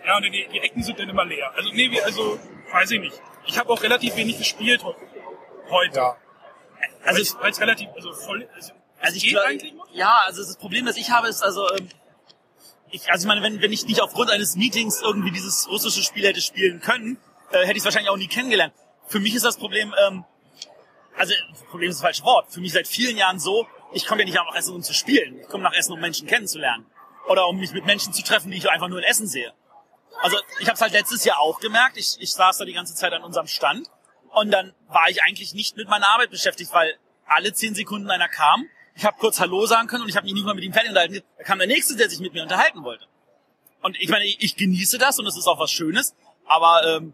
Ja, und die, die Ecken sind dann immer leer. Also, nee, wir, also, weiß ich nicht. Ich habe auch relativ wenig gespielt he- heute. Ja. Also, weil es relativ, also voll, also, Also ich geht glaub, eigentlich noch? ja, also das Problem, das ich habe, ist also, ähm, ich, also ich meine, wenn, wenn ich nicht aufgrund eines Meetings irgendwie dieses russische Spiel hätte spielen können, äh, hätte ich wahrscheinlich auch nie kennengelernt. Für mich ist das Problem, ähm, also Problem ist das falsche Wort. Für mich seit vielen Jahren so, ich komme ja nicht nach Essen, um zu spielen. Ich komme nach Essen, um Menschen kennenzulernen. Oder um mich mit Menschen zu treffen, die ich einfach nur in Essen sehe. Also ich habe es halt letztes Jahr auch gemerkt. Ich, ich saß da die ganze Zeit an unserem Stand und dann war ich eigentlich nicht mit meiner Arbeit beschäftigt, weil alle zehn Sekunden einer kam. Ich habe kurz Hallo sagen können und ich habe mich nicht mal mit ihm fertig unterhalten. Da kam der Nächste, der sich mit mir unterhalten wollte. Und ich meine, ich, ich genieße das und es ist auch was Schönes, aber ähm,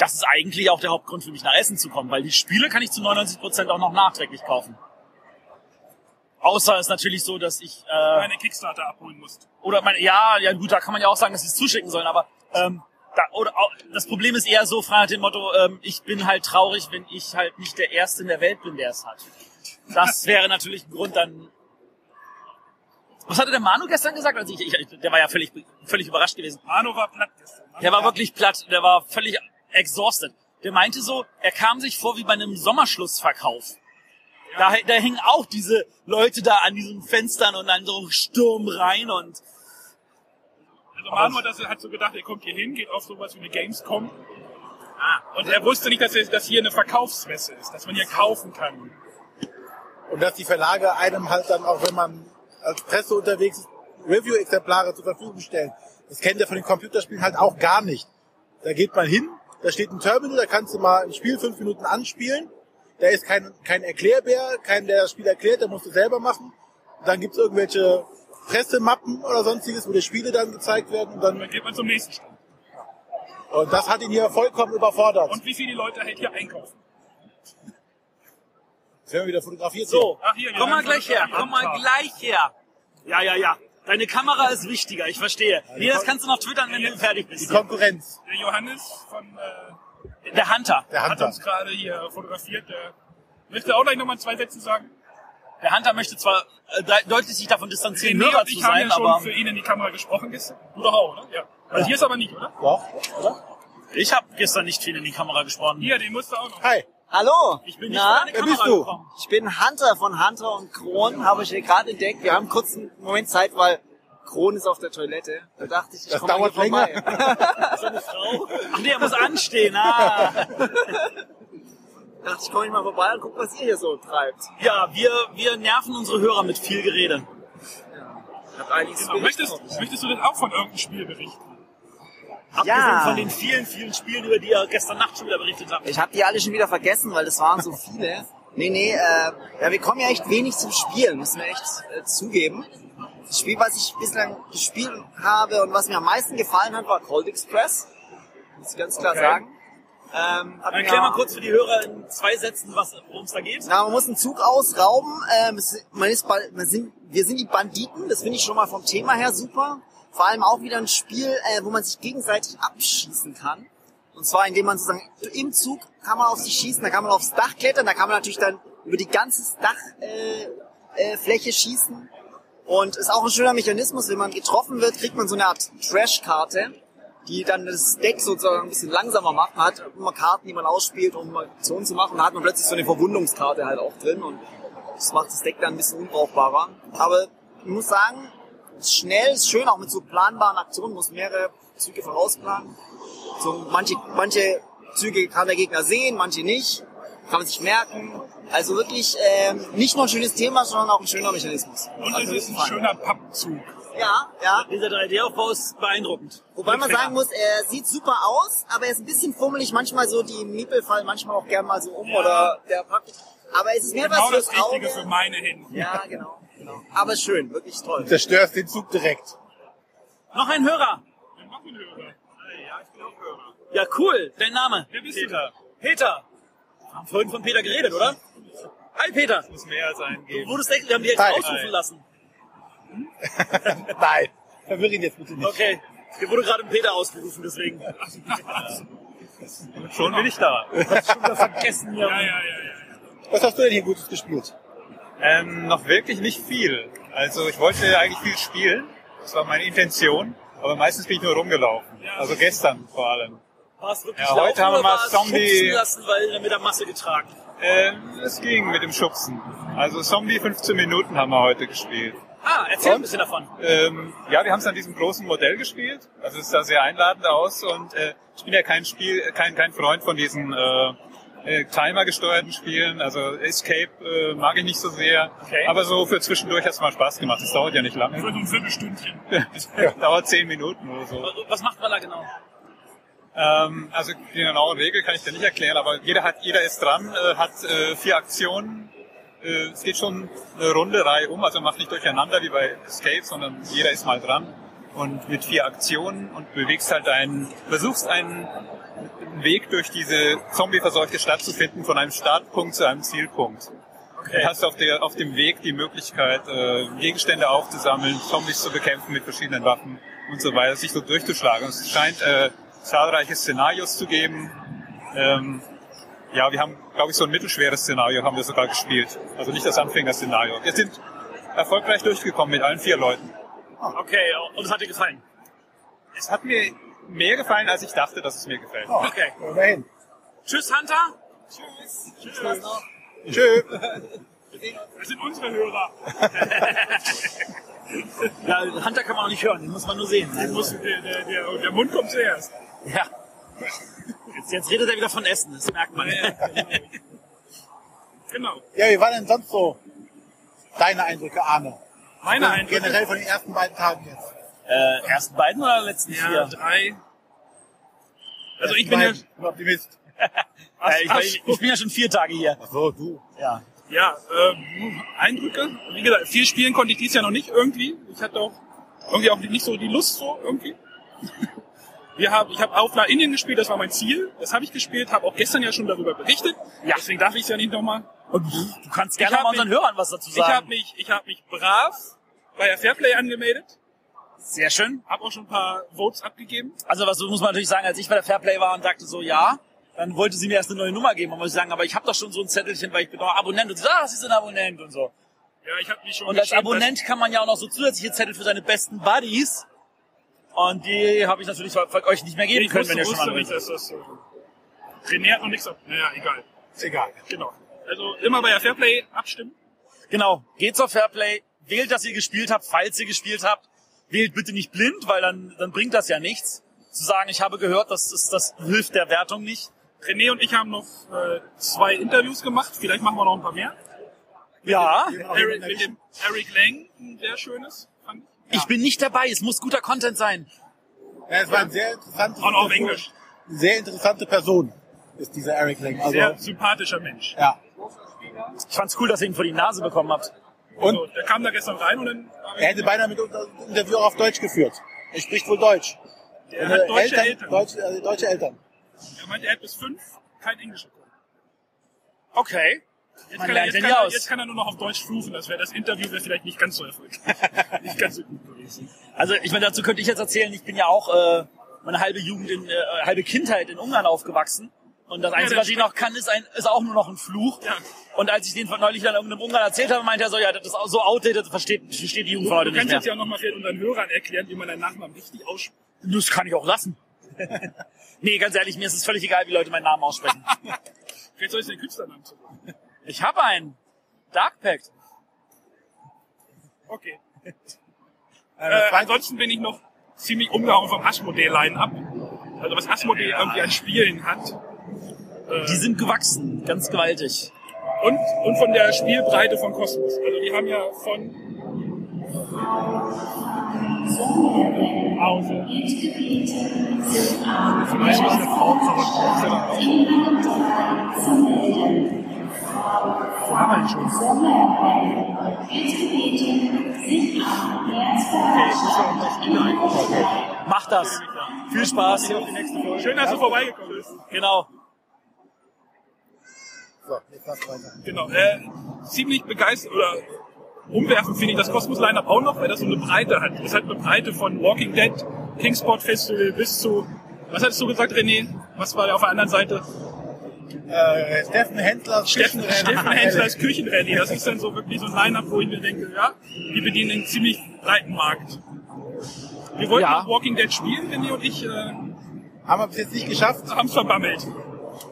das ist eigentlich auch der Hauptgrund für mich nach Essen zu kommen, weil die Spiele kann ich zu 99% auch noch nachträglich kaufen. Außer es ist natürlich so, dass ich äh, Meine Kickstarter abholen musst. oder meine, ja, ja gut, da kann man ja auch sagen, dass sie es zuschicken sollen, aber ähm, da, oder auch, das Problem ist eher so, frei nach dem Motto, ähm, ich bin halt traurig, wenn ich halt nicht der Erste in der Welt bin, der es hat. Das wäre natürlich ein Grund dann. Was hatte der Manu gestern gesagt? Also ich, ich, der war ja völlig, völlig überrascht gewesen. Manu war platt gestern. Der war wirklich platt, der war völlig exhausted. Der meinte so, er kam sich vor wie bei einem Sommerschlussverkauf. Da, da hängen auch diese Leute da an diesen Fenstern und dann so Sturm rein und Also Manu hat, das, hat so gedacht, er kommt hier hin, geht auf sowas wie eine Gamescom. Und er wusste nicht, dass, er, dass hier eine Verkaufsmesse ist, dass man hier kaufen kann. Und dass die Verlage einem halt dann auch, wenn man als Presse unterwegs ist, Review-Exemplare zur Verfügung stellen. Das kennt ihr von den Computerspielen halt auch gar nicht. Da geht man hin, da steht ein Terminal, da kannst du mal ein Spiel fünf Minuten anspielen. Da ist kein, kein Erklärbär, kein, der das Spiel erklärt, der musst du selber machen. Dann gibt's irgendwelche Pressemappen oder sonstiges, wo die Spiele dann gezeigt werden. Und, Dann dann, geht man zum nächsten Stand. und das hat ihn hier vollkommen überfordert. Und wie viele Leute halt hier einkaufen. Jetzt werden wir wieder fotografiert. so. Ach, hier, komm mal gleich her, komm mal gleich her. Ja, ja, ja. Deine Kamera ist wichtiger, ich verstehe. Nee, das kannst du noch twittern, wenn du fertig Die bist. Konkurrenz. Der Johannes von, äh, Der Hunter. Der hat Hunter. uns gerade hier fotografiert. Der möchte auch gleich nochmal zwei Sätze sagen. Der Hunter möchte zwar äh, de- deutlich sich davon distanzieren, René Hörer und zu sein, ja schon aber für ihn in die Kamera gesprochen gestern. Du doch auch, oder? Ja. Also hier ist aber nicht, oder? Doch, oder? ich habe gestern nicht viel in die Kamera gesprochen. Hier, den musst du auch noch. Hi. Hallo, Ich bin nicht Na, wer bist du? gekommen. ich bin Hunter von Hunter und Kron, habe ich hier gerade entdeckt. Wir haben kurz einen Moment Zeit, weil Kron ist auf der Toilette. Da dachte ich, ich Das komme mal dauert vorbei. So eine Frau. Ach nee, er muss anstehen. Ah. dachte ich, komme ich mal vorbei und guck, was ihr hier so treibt. Ja, wir, wir nerven unsere Hörer mit viel Gerede. Habt einiges Genau. Möchtest, möchtest du denn auch von irgendeinem Spiel berichten? Abgesehen von den vielen, vielen Spielen, über die ihr gestern Nacht schon wieder berichtet habt. Ich habe die alle schon wieder vergessen, weil das waren so viele. Nee, nee, äh, ja, wir kommen ja echt wenig zum Spielen, müssen wir echt äh, zugeben. Das Spiel, was ich bislang gespielt habe und was mir am meisten gefallen hat, war Cold Express. Muss ich ganz klar Okay. sagen. Ähm, hat Erklär mal kurz für die Hörer in zwei Sätzen, was- worum es da geht. Na, man muss einen Zug ausrauben. Ähm, es- man ist, man sind, wir sind die Banditen. Das finde ich schon mal vom Thema her super. Vor allem auch wieder ein Spiel, äh, wo man sich gegenseitig abschießen kann. Und zwar, indem man sozusagen im Zug kann man auf sich schießen, da kann man aufs Dach klettern, da kann man natürlich dann über die ganze Dachfläche äh, äh, Fläche schießen. Und ist auch ein schöner Mechanismus, wenn man getroffen wird, kriegt man so eine Art Trash-Karte, die dann das Deck sozusagen ein bisschen langsamer macht. Man hat immer Karten, die man ausspielt, um Aktionen zu machen. Da hat man plötzlich so eine Verwundungskarte halt auch drin und das macht das Deck dann ein bisschen unbrauchbarer. Aber ich muss sagen, ist schnell, ist schön, auch mit so planbaren Aktionen, muss mehrere Züge vorausplanen. So manche, manche Züge kann der Gegner sehen, manche nicht. Kann man sich merken. Also wirklich ähm, nicht nur ein schönes Thema, sondern auch ein schöner Mechanismus. Und Hat es ist ein gefallen. schöner Pappzug. Ja, ja. Dieser 3D-Aufbau ist beeindruckend. Wobei man sagen muss, er sieht super aus, aber er ist ein bisschen fummelig. Manchmal so die Miepel fallen manchmal auch gern mal so um oder der Papp. Aber es ist mehr Genau was das fürs Auge. Richtige für meine Hände. Ja, genau, genau. Aber schön, wirklich toll. Zerstörst den Zug direkt. Noch ein Hörer. Noch ein Hörer. Ja, cool. Dein Name? Wer bist Peter, Peter. Wir haben vorhin von Peter geredet, oder? Hi, Peter. muss mehr als einen Du geben. wurdest echt, wir haben dich extra Hi. ausrufen Hi. lassen. Nein. Verwirr ihn jetzt bitte nicht. Okay. Hier wurde gerade ein Peter ausgerufen, deswegen. Schon bin ich da. Schon wieder vergessen. du? Ja, ja, ja, ja. Was hast du denn hier Gutes gespielt? Ähm, noch wirklich nicht viel. Also ich wollte eigentlich viel spielen. Das war meine Intention. Aber meistens bin ich nur rumgelaufen. Also gestern vor allem. War es wirklich Ja, heute laufen haben wir mal Zombie- lassen, weil mit der Masse getragen? Ähm, es ging mit dem Schubsen. Also Zombie 15 Minuten haben wir heute gespielt. Ah, erzähl ein bisschen davon. Ähm, ja, wir haben es an diesem großen Modell gespielt. Also es sah sehr einladend aus und äh, ich bin ja kein Spiel, kein kein Freund von diesen äh, äh, Timer gesteuerten Spielen. Also Escape äh, mag ich nicht so sehr. Okay. Aber so für zwischendurch hat es mal Spaß gemacht. Es dauert ja nicht Für lange. so ein Viertelstündchen. dauert zehn Minuten oder so. Was macht man da genau? Ähm, also die genaue Regel kann ich dir nicht erklären, aber jeder hat, jeder ist dran, äh, hat äh, vier Aktionen. Äh, es geht schon eine runde Reihe um, also macht nicht durcheinander wie bei Escape, sondern jeder ist mal dran und mit vier Aktionen und bewegst halt einen, versuchst einen Weg durch diese zombieverseuchte Stadt zu finden, von einem Startpunkt zu einem Zielpunkt. Du hast auf, der, auf dem Weg die Möglichkeit, äh, Gegenstände aufzusammeln, Zombies zu bekämpfen mit verschiedenen Waffen und so weiter, sich so durchzuschlagen. Und es scheint äh, zahlreiche Szenarios zu geben. Ähm, ja, wir haben, glaube ich, so ein mittelschweres Szenario haben wir sogar gespielt. Also nicht das Anfängerszenario. Wir sind erfolgreich durchgekommen mit allen vier Leuten. Okay, und es hat dir gefallen? Es hat mir mehr gefallen, als ich dachte, dass es mir gefällt. Okay. Immerhin. Tschüss, Hunter. Tschö. Das sind unsere Hörer. Ja, Hunter kann man auch nicht hören, den muss man nur sehen. Den muss, der, der, der, der Mund kommt zuerst. Ja. Jetzt, jetzt redet er wieder von Essen, das merkt man. Genau. Ja, wie waren denn sonst so deine Eindrücke, Arne? Meine Also Eindrücke. Generell von den ersten beiden Tagen jetzt. Äh, ersten beiden oder letzten Ja, vier? drei. Also ich bin ja, Ich bin Optimist. Ich, ich, ich bin ja schon vier Tage hier. Ach so, du. Ja. ja, ähm, Eindrücke. Wie gesagt, viel spielen konnte ich dies Jahr noch nicht irgendwie. Ich hatte auch irgendwie auch nicht so die Lust so irgendwie. Wir haben, ich habe auch nach Indien gespielt, das war mein Ziel. Das habe ich gespielt, habe auch gestern ja schon darüber berichtet. Ja. Deswegen darf ich es ja nicht nochmal. Und du kannst gerne Ich mal unseren mich- Hörern was dazu Ich sagen. habe mich, ich habe mich brav bei der Fairplay angemeldet, Sehr schön. habe auch schon ein paar Votes abgegeben. Also was muss man natürlich sagen, als ich bei der Fairplay war und sagte so, ja, dann wollte sie mir erst eine neue Nummer geben. Und muss ich sagen, aber ich habe doch schon so ein Zettelchen, weil ich bin doch Abonnent. Und sie sagt, ah, sie sind Abonnent und so. Ja, ich habe mich schon Und als Abonnent kann man ja auch noch so zusätzliche Zettel für seine besten Buddies. Und die habe ich natürlich euch nicht mehr geben ich können, wusste, wenn ihr schon Abonnent nicht, dass das so. René hat noch nichts. ab- Naja, egal. Ist egal. Genau. Also immer bei der Fairplay abstimmen. Genau, geht zur Fairplay, wählt, dass ihr gespielt habt, falls ihr gespielt habt. Wählt bitte nicht blind, weil dann, dann bringt das ja nichts. Zu sagen, ich habe gehört, das, ist, das hilft der Wertung nicht. René und ich haben noch äh, zwei Interviews gemacht. Vielleicht machen wir noch ein paar mehr. Ja, Eric, mit dem Eric Lang, ein sehr schönes, fand ich. ich bin nicht dabei, es muss guter Content sein. Ja, es war ein sehr interessantes Und auf Englisch. Sehr interessante Person ist dieser Eric Lang. Also, Sehr sympathischer Mensch. ja. Ich fand's cool, dass ihr ihn vor die Nase bekommen habt. Und So, der kam da gestern rein und dann er hätte beinahe mit uns das Interview auch auf Deutsch geführt. Er spricht wohl Deutsch. er hat deutsche Eltern. Deutsche, äh, deutsche Eltern. Er meinte, er hat bis fünf kein Englisch gekonnt. Okay. Jetzt Man kann, er, jetzt, kann er, jetzt kann er nur noch auf Deutsch fluchen. Das wäre das Interview wäre vielleicht nicht ganz so erfolgreich. nicht ganz so gut gewesen. Also ich meine, dazu könnte ich jetzt erzählen, ich bin ja auch äh, meine halbe Jugend, in, äh, halbe Kindheit in Ungarn aufgewachsen Und das Einzige, was ich noch kann, ist, ein, ist auch nur noch ein Fluch. Ja. Und als ich den von neulich dann irgendeinem Ungarn erzählt habe, meinte er so, ja, das ist auch so outdated, das versteht, versteht die Jugend heute Du nicht kannst mehr. jetzt ja nochmal für unseren Hörern erklären, wie man deinen Nachnamen richtig ausspricht. Das kann ich auch lassen. nee, ganz ehrlich, mir ist es völlig egal, wie Leute meinen Namen aussprechen. Vielleicht soll ich den Künstlernamen zu. Ich habe einen. Dark Pact. Okay. Äh, Äh, ansonsten bin ich noch ziemlich umgehauen vom Asmodee-Line-Up. Also was Asmodee irgendwie an Spielen hat. Die sind gewachsen, ganz gewaltig. Und, und von der Spielbreite von Kosmos. Also die haben ja von Pause. Vielleicht muss eine Frau zurück. Wo haben wir ihn schon? Mach das. Viel Spaß. Schön, dass du vorbeigekommen bist. Genau. So, jetzt darfst du weiter. Genau. Äh, ziemlich begeistert oder umwerfend finde ich das Kosmos Line-Up auch noch, weil das so eine Breite hat. Es hat eine Breite von Walking Dead, Kingsport Festival bis zu, was hattest du gesagt, René? Was war da auf der anderen Seite? Äh, Steffen Händler, Steffen, Steffen Henslers Küchenrallye. Das ist dann so wirklich so ein Line-Up, wo ich mir denke, ja, die bedienen einen ziemlich breiten Markt. Wir wollten Ja. Walking Dead spielen, René und ich, äh, Haben wir bis jetzt nicht geschafft. haben es verbammelt.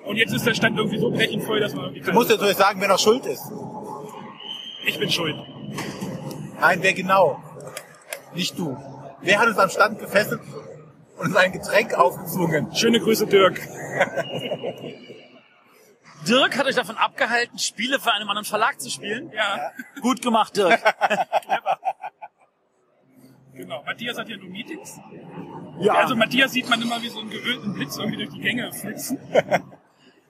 Und jetzt ist der Stand irgendwie so brechend voll, dass man irgendwie Du musst jetzt natürlich sagen, wer noch schuld ist. Ich bin schuld. Nein, wer genau? Nicht du. Wer hat uns am Stand gefesselt und uns ein Getränk aufgezwungen? Schöne Grüße, Dirk. Dirk hat euch davon abgehalten, Spiele für einen anderen Verlag zu spielen. Ja, Gut gemacht, Dirk. genau. Matthias hat ja nur Meetings. Ja. Also Matthias sieht man immer wie so einen gewöhnten Blitz irgendwie durch die Gänge flitzen.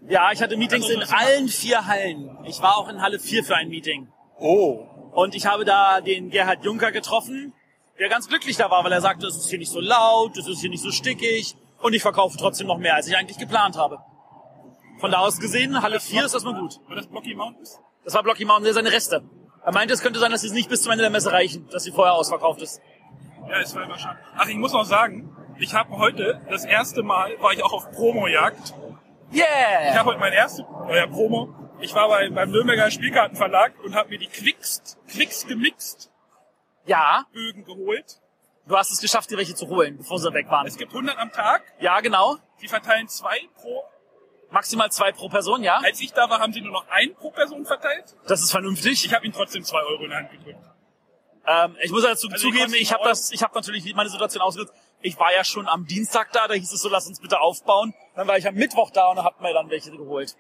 Ja, ich hatte Meetings in allen vier Hallen. Ich war auch in Halle 4 für ein Meeting. Oh. Und ich habe da den Gerhard Juncker getroffen, der ganz glücklich da war, weil er sagte, es ist hier nicht so laut, es ist hier nicht so stickig und ich verkaufe trotzdem noch mehr, als ich eigentlich geplant habe. Von da aus gesehen, Halle 4 ist erstmal gut. War das Blocky Mountains? Das war Blocky Mountain, der seine Reste. Er meinte, es könnte sein, dass sie es nicht bis zum Ende der Messe reichen, dass sie vorher ausverkauft ist. Ja, es war immer schade. Ach, ich muss noch sagen, ich habe heute das erste Mal, war ich auch auf Promojagd. Ich Yeah! habe heute mein erstes, euer Promo. Ich war bei, beim Nürnberger Spielkartenverlag und habe mir die Quicks, Quicks gemixt Ja, Bögen geholt. du hast es geschafft, dir welche zu holen, bevor sie weg waren. Es gibt 100 am Tag. Ja, genau. Die verteilen zwei pro. Maximal zwei pro Person, ja. Als ich da war, haben sie nur noch ein pro Person verteilt. Das ist vernünftig. Ich habe ihnen trotzdem zwei Euro in der Hand gedrückt. Ähm, ich muss dazu Also zugeben, ich habe das, ich habe natürlich meine Situation ausgenutzt. Ich war ja schon am Dienstag da, da hieß es so, lass uns bitte aufbauen. Dann war ich am Mittwoch da und hab mir dann welche geholt.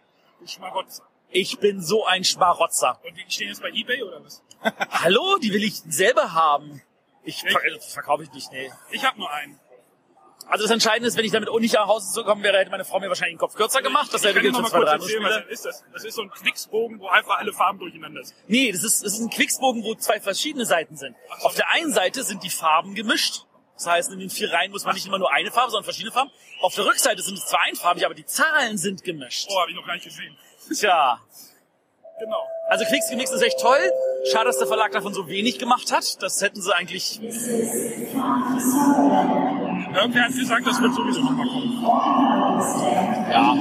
Schmarotzer. Ich bin so ein Schmarotzer. Und die stehen jetzt bei Ebay oder was? Hallo, die will ich selber haben. Ich ver das verkaufe ich nicht, nee. Ich habe nur einen. Also das Entscheidende ist, wenn ich damit nicht nach Hause gekommen wäre, hätte meine Frau mir wahrscheinlich den Kopf kürzer gemacht. Für noch mal zwei, kurz erzählen, was das ist. Das, das ist so ein Quicksbogen, wo einfach alle Farben durcheinander sind. Nee, das ist, das ist ein Quicksbogen, wo zwei verschiedene Seiten sind. Auf der einen Seite sind die Farben gemischt. Das heißt, in den vier Reihen muss man nicht immer nur eine Farbe, sondern verschiedene Farben. Auf der Rückseite sind es zwar einfarbig, aber die Zahlen sind gemischt. Oh, habe ich noch gar nicht gesehen. Tja. Genau. Also Quicks Gemix ist echt toll. Schade, dass der Verlag davon so wenig gemacht hat. Das hätten sie eigentlich... Irgendwer hat gesagt, das wird sowieso noch mal kommen. Ja.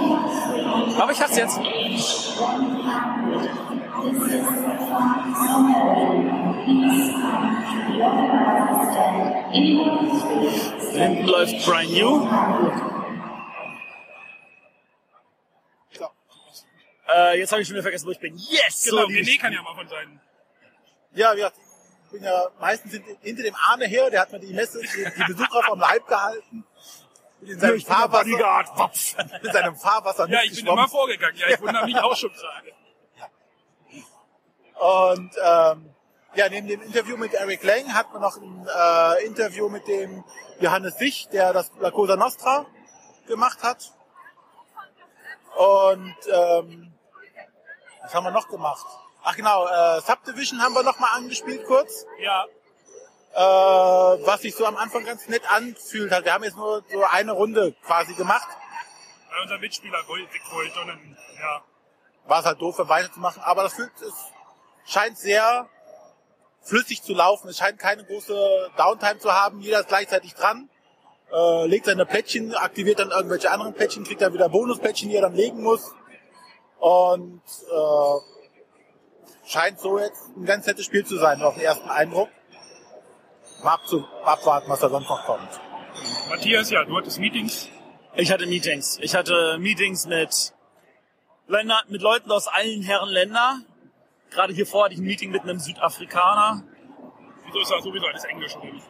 Aber ich hasse jetzt. Hinten läuft Brian New. Äh, jetzt habe ich schon wieder vergessen, wo ich bin. Yes! Genau, so, die- René kann ja mal von seinen. Ja, wir ich bin ja meistens hint- hinter dem Arne her, der hat mir die Messe, die, Besucher vom Leib gehalten. In seinem Fahrwasser, Wapf. in seinem Fahrwasser Ja, ich bin immer vorgegangen. Ja, ich wundere mich auch schon gerade. Und ähm, ja, neben dem Interview mit Eric Lang hat man noch ein äh, Interview mit dem Johannes Sich, der das La Cosa Nostra gemacht hat. Und ähm, was haben wir noch gemacht? Ach genau, äh, Subdivision haben wir noch mal angespielt kurz, Ja, äh, was sich so am Anfang ganz nett anfühlt. hat. Wir haben jetzt nur so eine Runde quasi gemacht. weil unser Mitspieler weg wollte und dann, ja. war es halt doof, um weiterzumachen. Aber das fühlt, es scheint sehr flüssig zu laufen. Es scheint keine große Downtime zu haben. Jeder ist gleichzeitig dran. äh, legt seine Plättchen, aktiviert dann irgendwelche anderen Plättchen, kriegt dann wieder Bonusplättchen, die er dann legen muss. Und äh, scheint so jetzt ein ganz nettes Spiel zu sein, auf den ersten Eindruck. Mal abzu abwarten, was da sonst noch kommt. Matthias, ja, du hattest Meetings. Ich hatte Meetings. Ich hatte Meetings mit, Länder, mit Leuten aus allen Herren Länder. Gerade hier vor hatte ich ein Meeting mit einem Südafrikaner. Wieso ist das sowieso alles Englisch oder nicht?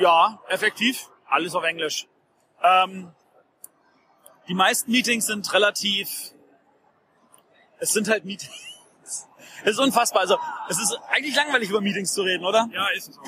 Ja, effektiv. Alles auf Englisch. Ähm, die meisten Meetings sind relativ. Es sind halt Meetings. Es ist unfassbar. Also es ist eigentlich langweilig über Meetings zu reden, oder? Ja, ist es auch.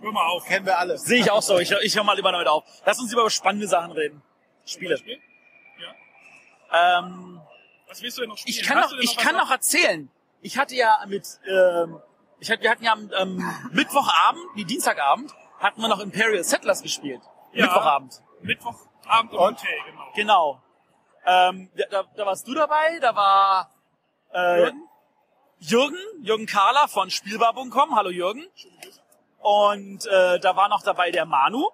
Hör mal auf. Kennen wir alle. Sehe ich auch so. Ich, ich höre mal lieber damit auf. Lass uns über spannende Sachen reden. Spiele. Ja. Ähm, Was willst du denn noch spielen? ich kann Hast noch, ich kann noch erzählen. Ich hatte ja mit, ähm, ich hatte, wir hatten ja am ähm, Mittwochabend, wie Dienstagabend, hatten wir noch Imperial Settlers gespielt. Ja. Mittwochabend. Mittwochabend im Und? Hotel, genau. Genau. Ähm, da, da, da warst du dabei, da war äh, Jürgen? Jürgen, Jürgen Kahler von Spielbar.com. Hallo Jürgen. Und äh, da war noch dabei der Manu.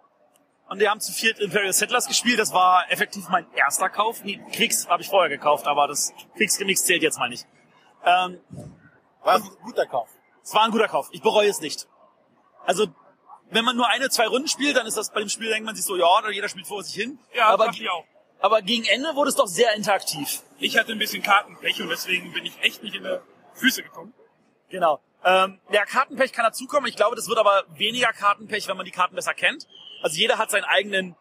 Und die haben zu viert Imperial Settlers gespielt. Das war effektiv mein erster Kauf. Nee, Kriegs habe ich vorher gekauft, aber das Kriegsgemix zählt jetzt mal nicht. Ähm, War ein guter Kauf. es war ein guter Kauf. Ich bereue es nicht. Also, wenn man nur eine, zwei Runden spielt, dann ist das bei dem Spiel, denkt man sich so, ja, oder jeder spielt vor sich hin. Ja, aber, ich auch. aber gegen Ende wurde es doch sehr interaktiv. Ich hatte ein bisschen Kartenpech und deswegen bin ich echt nicht in die Füße gekommen. Genau. Ähm, ja, Kartenpech kann dazukommen. Ich glaube, das wird aber weniger Kartenpech, wenn man die Karten besser kennt. Also jeder hat seinen eigenen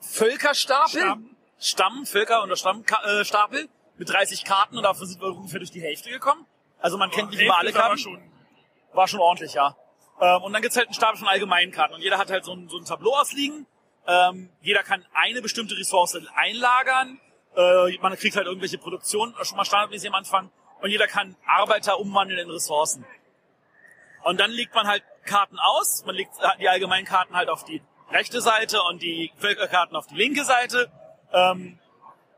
Völkerstapel. Stamm. Stamm, Völker- oder Stammstapel äh, Stapel mit 30 Karten und davon sind wir ungefähr durch die Hälfte gekommen. Also man kennt nicht immer alle aber Karten. Schon, War schon ordentlich, ja. Ähm, und dann gibt's halt einen Stapel von allgemeinen Karten und jeder hat halt so ein, so ein Tableau ausliegen. Ähm, jeder kann eine bestimmte Ressource einlagern. Äh, man kriegt halt irgendwelche Produktionen schon mal standardmäßig am Anfang. Und jeder kann Arbeiter umwandeln in Ressourcen. Und dann legt man halt Karten aus. Man legt die allgemeinen Karten halt auf die rechte Seite und die Völkerkarten auf die linke Seite. Ähm,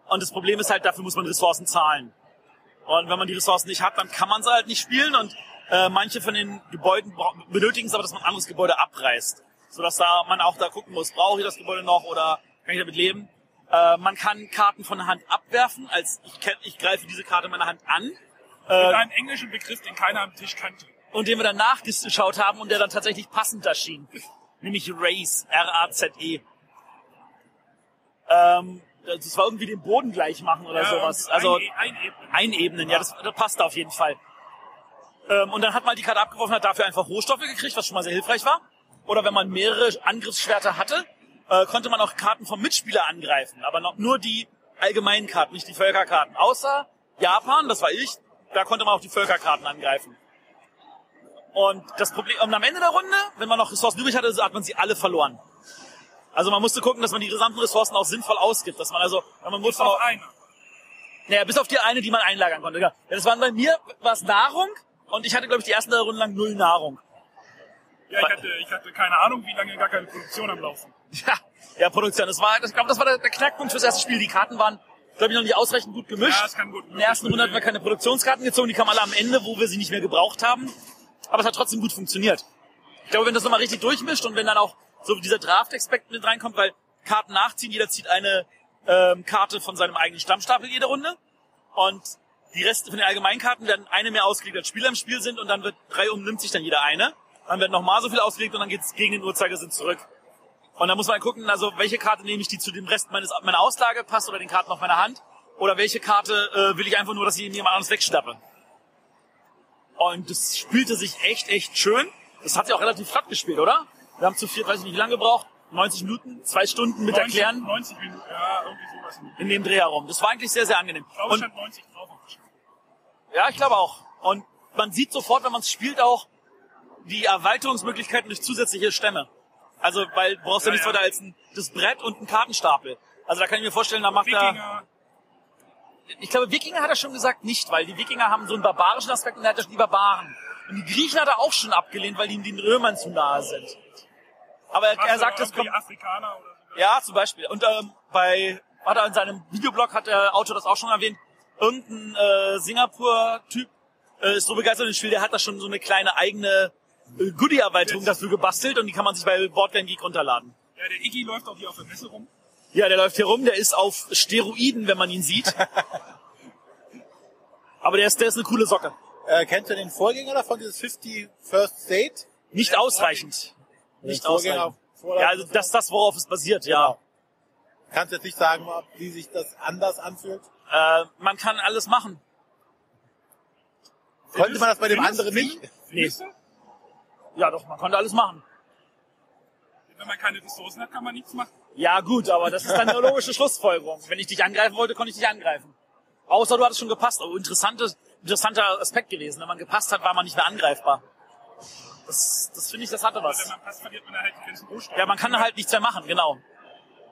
und das Problem ist halt, dafür muss man Ressourcen zahlen. Und wenn man die Ressourcen nicht hat, dann kann man sie halt nicht spielen. Und äh, manche von den Gebäuden benötigen es aber, dass man ein anderes Gebäude abreißt. Sodass da man auch da gucken muss, brauche ich das Gebäude noch oder kann ich damit leben? Äh, man kann Karten von der Hand abwerfen, als ich, ich greife diese Karte in meiner Hand an. Mit Äh, einem englischen Begriff, den keiner am Tisch kannte. und den wir dann nachgeschaut haben und der dann tatsächlich passend erschien. Nämlich Race, R-A-Z-E. Ähm, das war irgendwie den Boden gleich machen oder Ja, sowas. Also ein, ein Ebene. einebnen, ja, das, das passt auf jeden Fall. Ähm, und dann hat man die Karte abgeworfen, hat dafür einfach Rohstoffe gekriegt, was schon mal sehr hilfreich war. Oder wenn man mehrere Angriffsschwerter hatte, äh, konnte man auch Karten vom Mitspieler angreifen. Aber noch, nur die allgemeinen Karten, nicht die Völkerkarten. Außer Japan, das war ich, da konnte man auch die Völkerkarten angreifen. Und das Problem, und am Ende der Runde, wenn man noch Ressourcen übrig hatte, hat man sie alle verloren. Also man musste gucken, dass man die gesamten Ressourcen auch sinnvoll ausgibt. Dass man also, wenn man muss Auf einer. naja, bis auf die eine, die man einlagern konnte. Ja, das waren bei mir was Nahrung und ich hatte, glaube ich, die ersten drei Runden lang null Nahrung. Ja, ich hatte, ich hatte keine Ahnung, wie lange gar keine Produktion am Laufen. Ja, ja Produktion. Das war, ich glaube, das war der, der Knackpunkt fürs erste Spiel. Die Karten waren, glaube ich, noch nicht ausreichend gut gemischt. Ja, das kann gut In der ersten Runde hatten wir keine Produktionskarten gezogen, die kamen alle am Ende, wo wir sie nicht mehr gebraucht haben. Aber es hat trotzdem gut funktioniert. Ich glaube, wenn das nochmal richtig durchmischt und wenn dann auch so dieser Draft-Aspekt mit reinkommt, weil Karten nachziehen, jeder zieht eine ähm, Karte von seinem eigenen Stammstapel jede Runde und die Reste von den Allgemeinkarten werden eine mehr ausgelegt, als Spieler im Spiel sind und dann wird drei um nimmt sich dann jeder eine. Dann wird nochmal so viel ausgelegt und dann geht's gegen den Uhrzeigersinn zurück. Und dann muss man gucken, also welche Karte nehme ich, die zu dem Rest meines, meiner Auslage passt oder den Karten auf meiner Hand. Oder welche Karte äh, will ich einfach nur, dass ich jemand anderes wegstappe. Und das spielte sich echt, echt schön. Das hat sich auch relativ flott gespielt, oder? Wir haben zu viert, weiß ich nicht, wie lange gebraucht. 90 Minuten, zwei Stunden mit 90, Erklären 90 Minuten, ja, irgendwie sowas. Ich in dem Dreh herum. Das war eigentlich sehr, sehr angenehm. glaube, es Und stand 90 drauf ja, ich glaube auch. Und man sieht sofort, wenn man es spielt, auch die Erweiterungsmöglichkeiten durch zusätzliche Stämme. Also, weil du brauchst ja, Ja, nichts weiter als ein, das Brett und einen Kartenstapel. Also da kann ich mir vorstellen, da macht er... Wikinger, Ich glaube, Wikinger hat er schon gesagt nicht, weil die Wikinger haben so einen barbarischen Aspekt und er hat ja schon die Barbaren. Und die Griechen hat er auch schon abgelehnt, weil die den Römern zu nahe sind. Aber er, er sagt, es kommt... Afrikaner oder so. Ja, zum Beispiel. Und ähm, bei, hat er in seinem Videoblog, hat der Autor das auch schon erwähnt, irgendein äh, Singapur-Typ äh, ist so begeistert von dem Spiel, der hat da schon so eine kleine eigene Goodie-Erweiterung dafür gebastelt und die kann man sich bei Boardgame Geek runterladen. Ja, der Iggy läuft auch hier auf der Messe rum. Ja, der läuft hier rum, der ist auf Steroiden, wenn man ihn sieht. Aber der ist, der ist eine coole Socke. Äh, kennst du den Vorgänger davon, dieses 50 First Date? Nicht ausreichend. Nicht ausreichend. Ja, also das ist das, worauf es basiert, ja. Kannst jetzt nicht sagen, ob- wie sich das anders anfühlt? Äh, man kann alles machen. Konnte man das bei dem anderen nicht? Nee. Ja, doch, man konnte alles machen. Wenn man keine Ressourcen hat, kann man nichts machen. Ja, gut, aber das ist dann eine logische Schlussfolgerung. Wenn ich dich angreifen wollte, konnte ich dich angreifen. Außer du hattest schon gepasst. Aber interessantes, interessanter Aspekt gewesen. Wenn man gepasst hat, war man nicht mehr angreifbar. Das, das finde ich, das hatte Wenn was. man passt, verliert man halt die ganzen Rohstoffe. Ja, man kann halt nichts mehr machen, genau.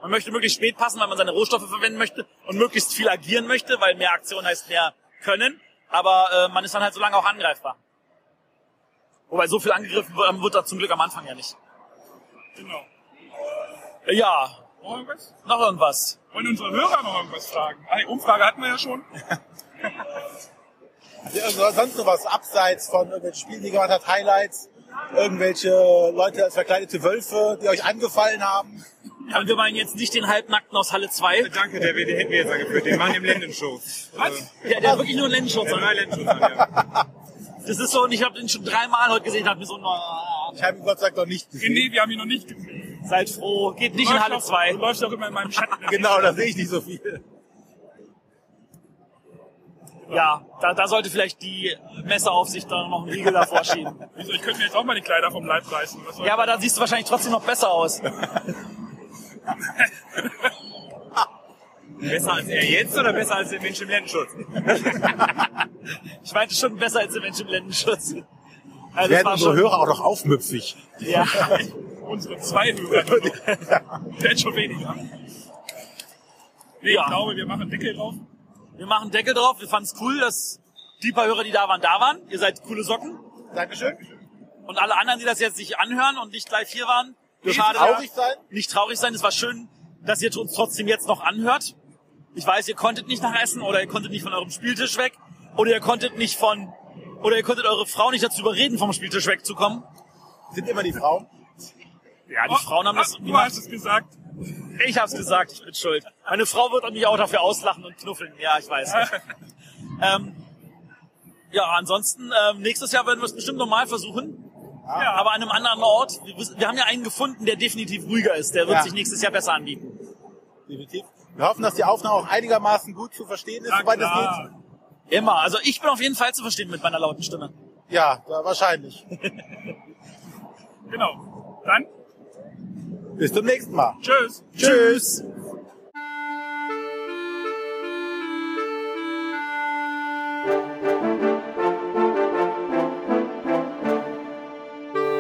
Man möchte möglichst spät passen, weil man seine Rohstoffe verwenden möchte und möglichst viel agieren möchte, weil mehr Aktion heißt mehr können. Aber äh, man ist dann halt so lange auch angreifbar. Wobei so viel angegriffen wird, wird da zum Glück am Anfang ja nicht. Genau. Äh, Ja, Noch irgendwas? noch irgendwas. Wollen unsere Hörer noch irgendwas fragen? Ah, die Umfrage hatten wir ja schon. Ja, also sonst noch was abseits von irgendwelchen Spielen, die ihr gemacht habt, Highlights, irgendwelche Leute als verkleidete Wölfe, die euch angefallen haben. Ja, wir meinen jetzt nicht den Halbnackten aus Halle 2. Danke, der wird, den hätten wir jetzt angeführt. Den machen im Lendenshow. Was? Ja, der hat wirklich nur einen. Drei Lendenshows an, ja. Das ist so, und ich habe den schon dreimal heute gesehen, habe mir so, na, Ich habe ihn Gott sei Dank noch nicht gesehen. Nee, wir haben ihn noch nicht gesehen. seid froh, geht nicht in Halle auch- 2. Du läufst auch immer in meinem Schatten. Genau, da sehe ich nicht so viel. Ja, da, da sollte vielleicht die Messeaufsicht da noch einen Riegel davor schieben. Wieso, ich könnte mir jetzt auch mal die Kleider vom Leib reißen. Ja, aber da siehst du wahrscheinlich trotzdem noch besser aus. Besser als er jetzt oder besser als der Mensch im Lendenschutz? Ich meinte schon besser als der Mensch im Lendenschutz. Also Werden unsere schon, Hörer auch noch aufmüpfig. ja. unsere zwei Hörer. Wird schon weniger. Nee, Ja. ich glaube, wir machen Deckel drauf. Wir machen Deckel drauf, wir fanden es cool, dass die paar Hörer, die da waren, da waren. Ihr seid coole Socken. Dankeschön. Und alle anderen, die das jetzt sich anhören und nicht live hier waren, Nicht schade. traurig sein? Nicht traurig sein. Es war schön, dass ihr uns trotzdem jetzt noch anhört. Ich weiß, ihr konntet nicht nach Essen oder ihr konntet nicht von eurem Spieltisch weg oder ihr konntet nicht von oder ihr konntet eure Frau nicht dazu überreden, vom Spieltisch wegzukommen. Sind immer die Frauen. Ja, die Frauen haben das Ah, Du hast es gesagt. Ich hab's gesagt, ich bin schuld. Meine Frau wird mich auch dafür auslachen und knuffeln. Ja, ich weiß. ähm, ja, ansonsten, ähm, nächstes Jahr werden wir es bestimmt nochmal versuchen. Ja. Aber an einem anderen Ort. Wir, wir haben ja einen gefunden, der definitiv ruhiger ist. Der wird Ja. sich nächstes Jahr besser anbieten. Definitiv. Wir hoffen, dass die Aufnahme auch einigermaßen gut zu verstehen ist, Na soweit es geht. Immer. Also ich bin auf jeden Fall zu verstehen mit meiner lauten Stimme. Ja, wahrscheinlich. Genau. Dann, Bis zum nächsten Mal. tschüss. Tschüss.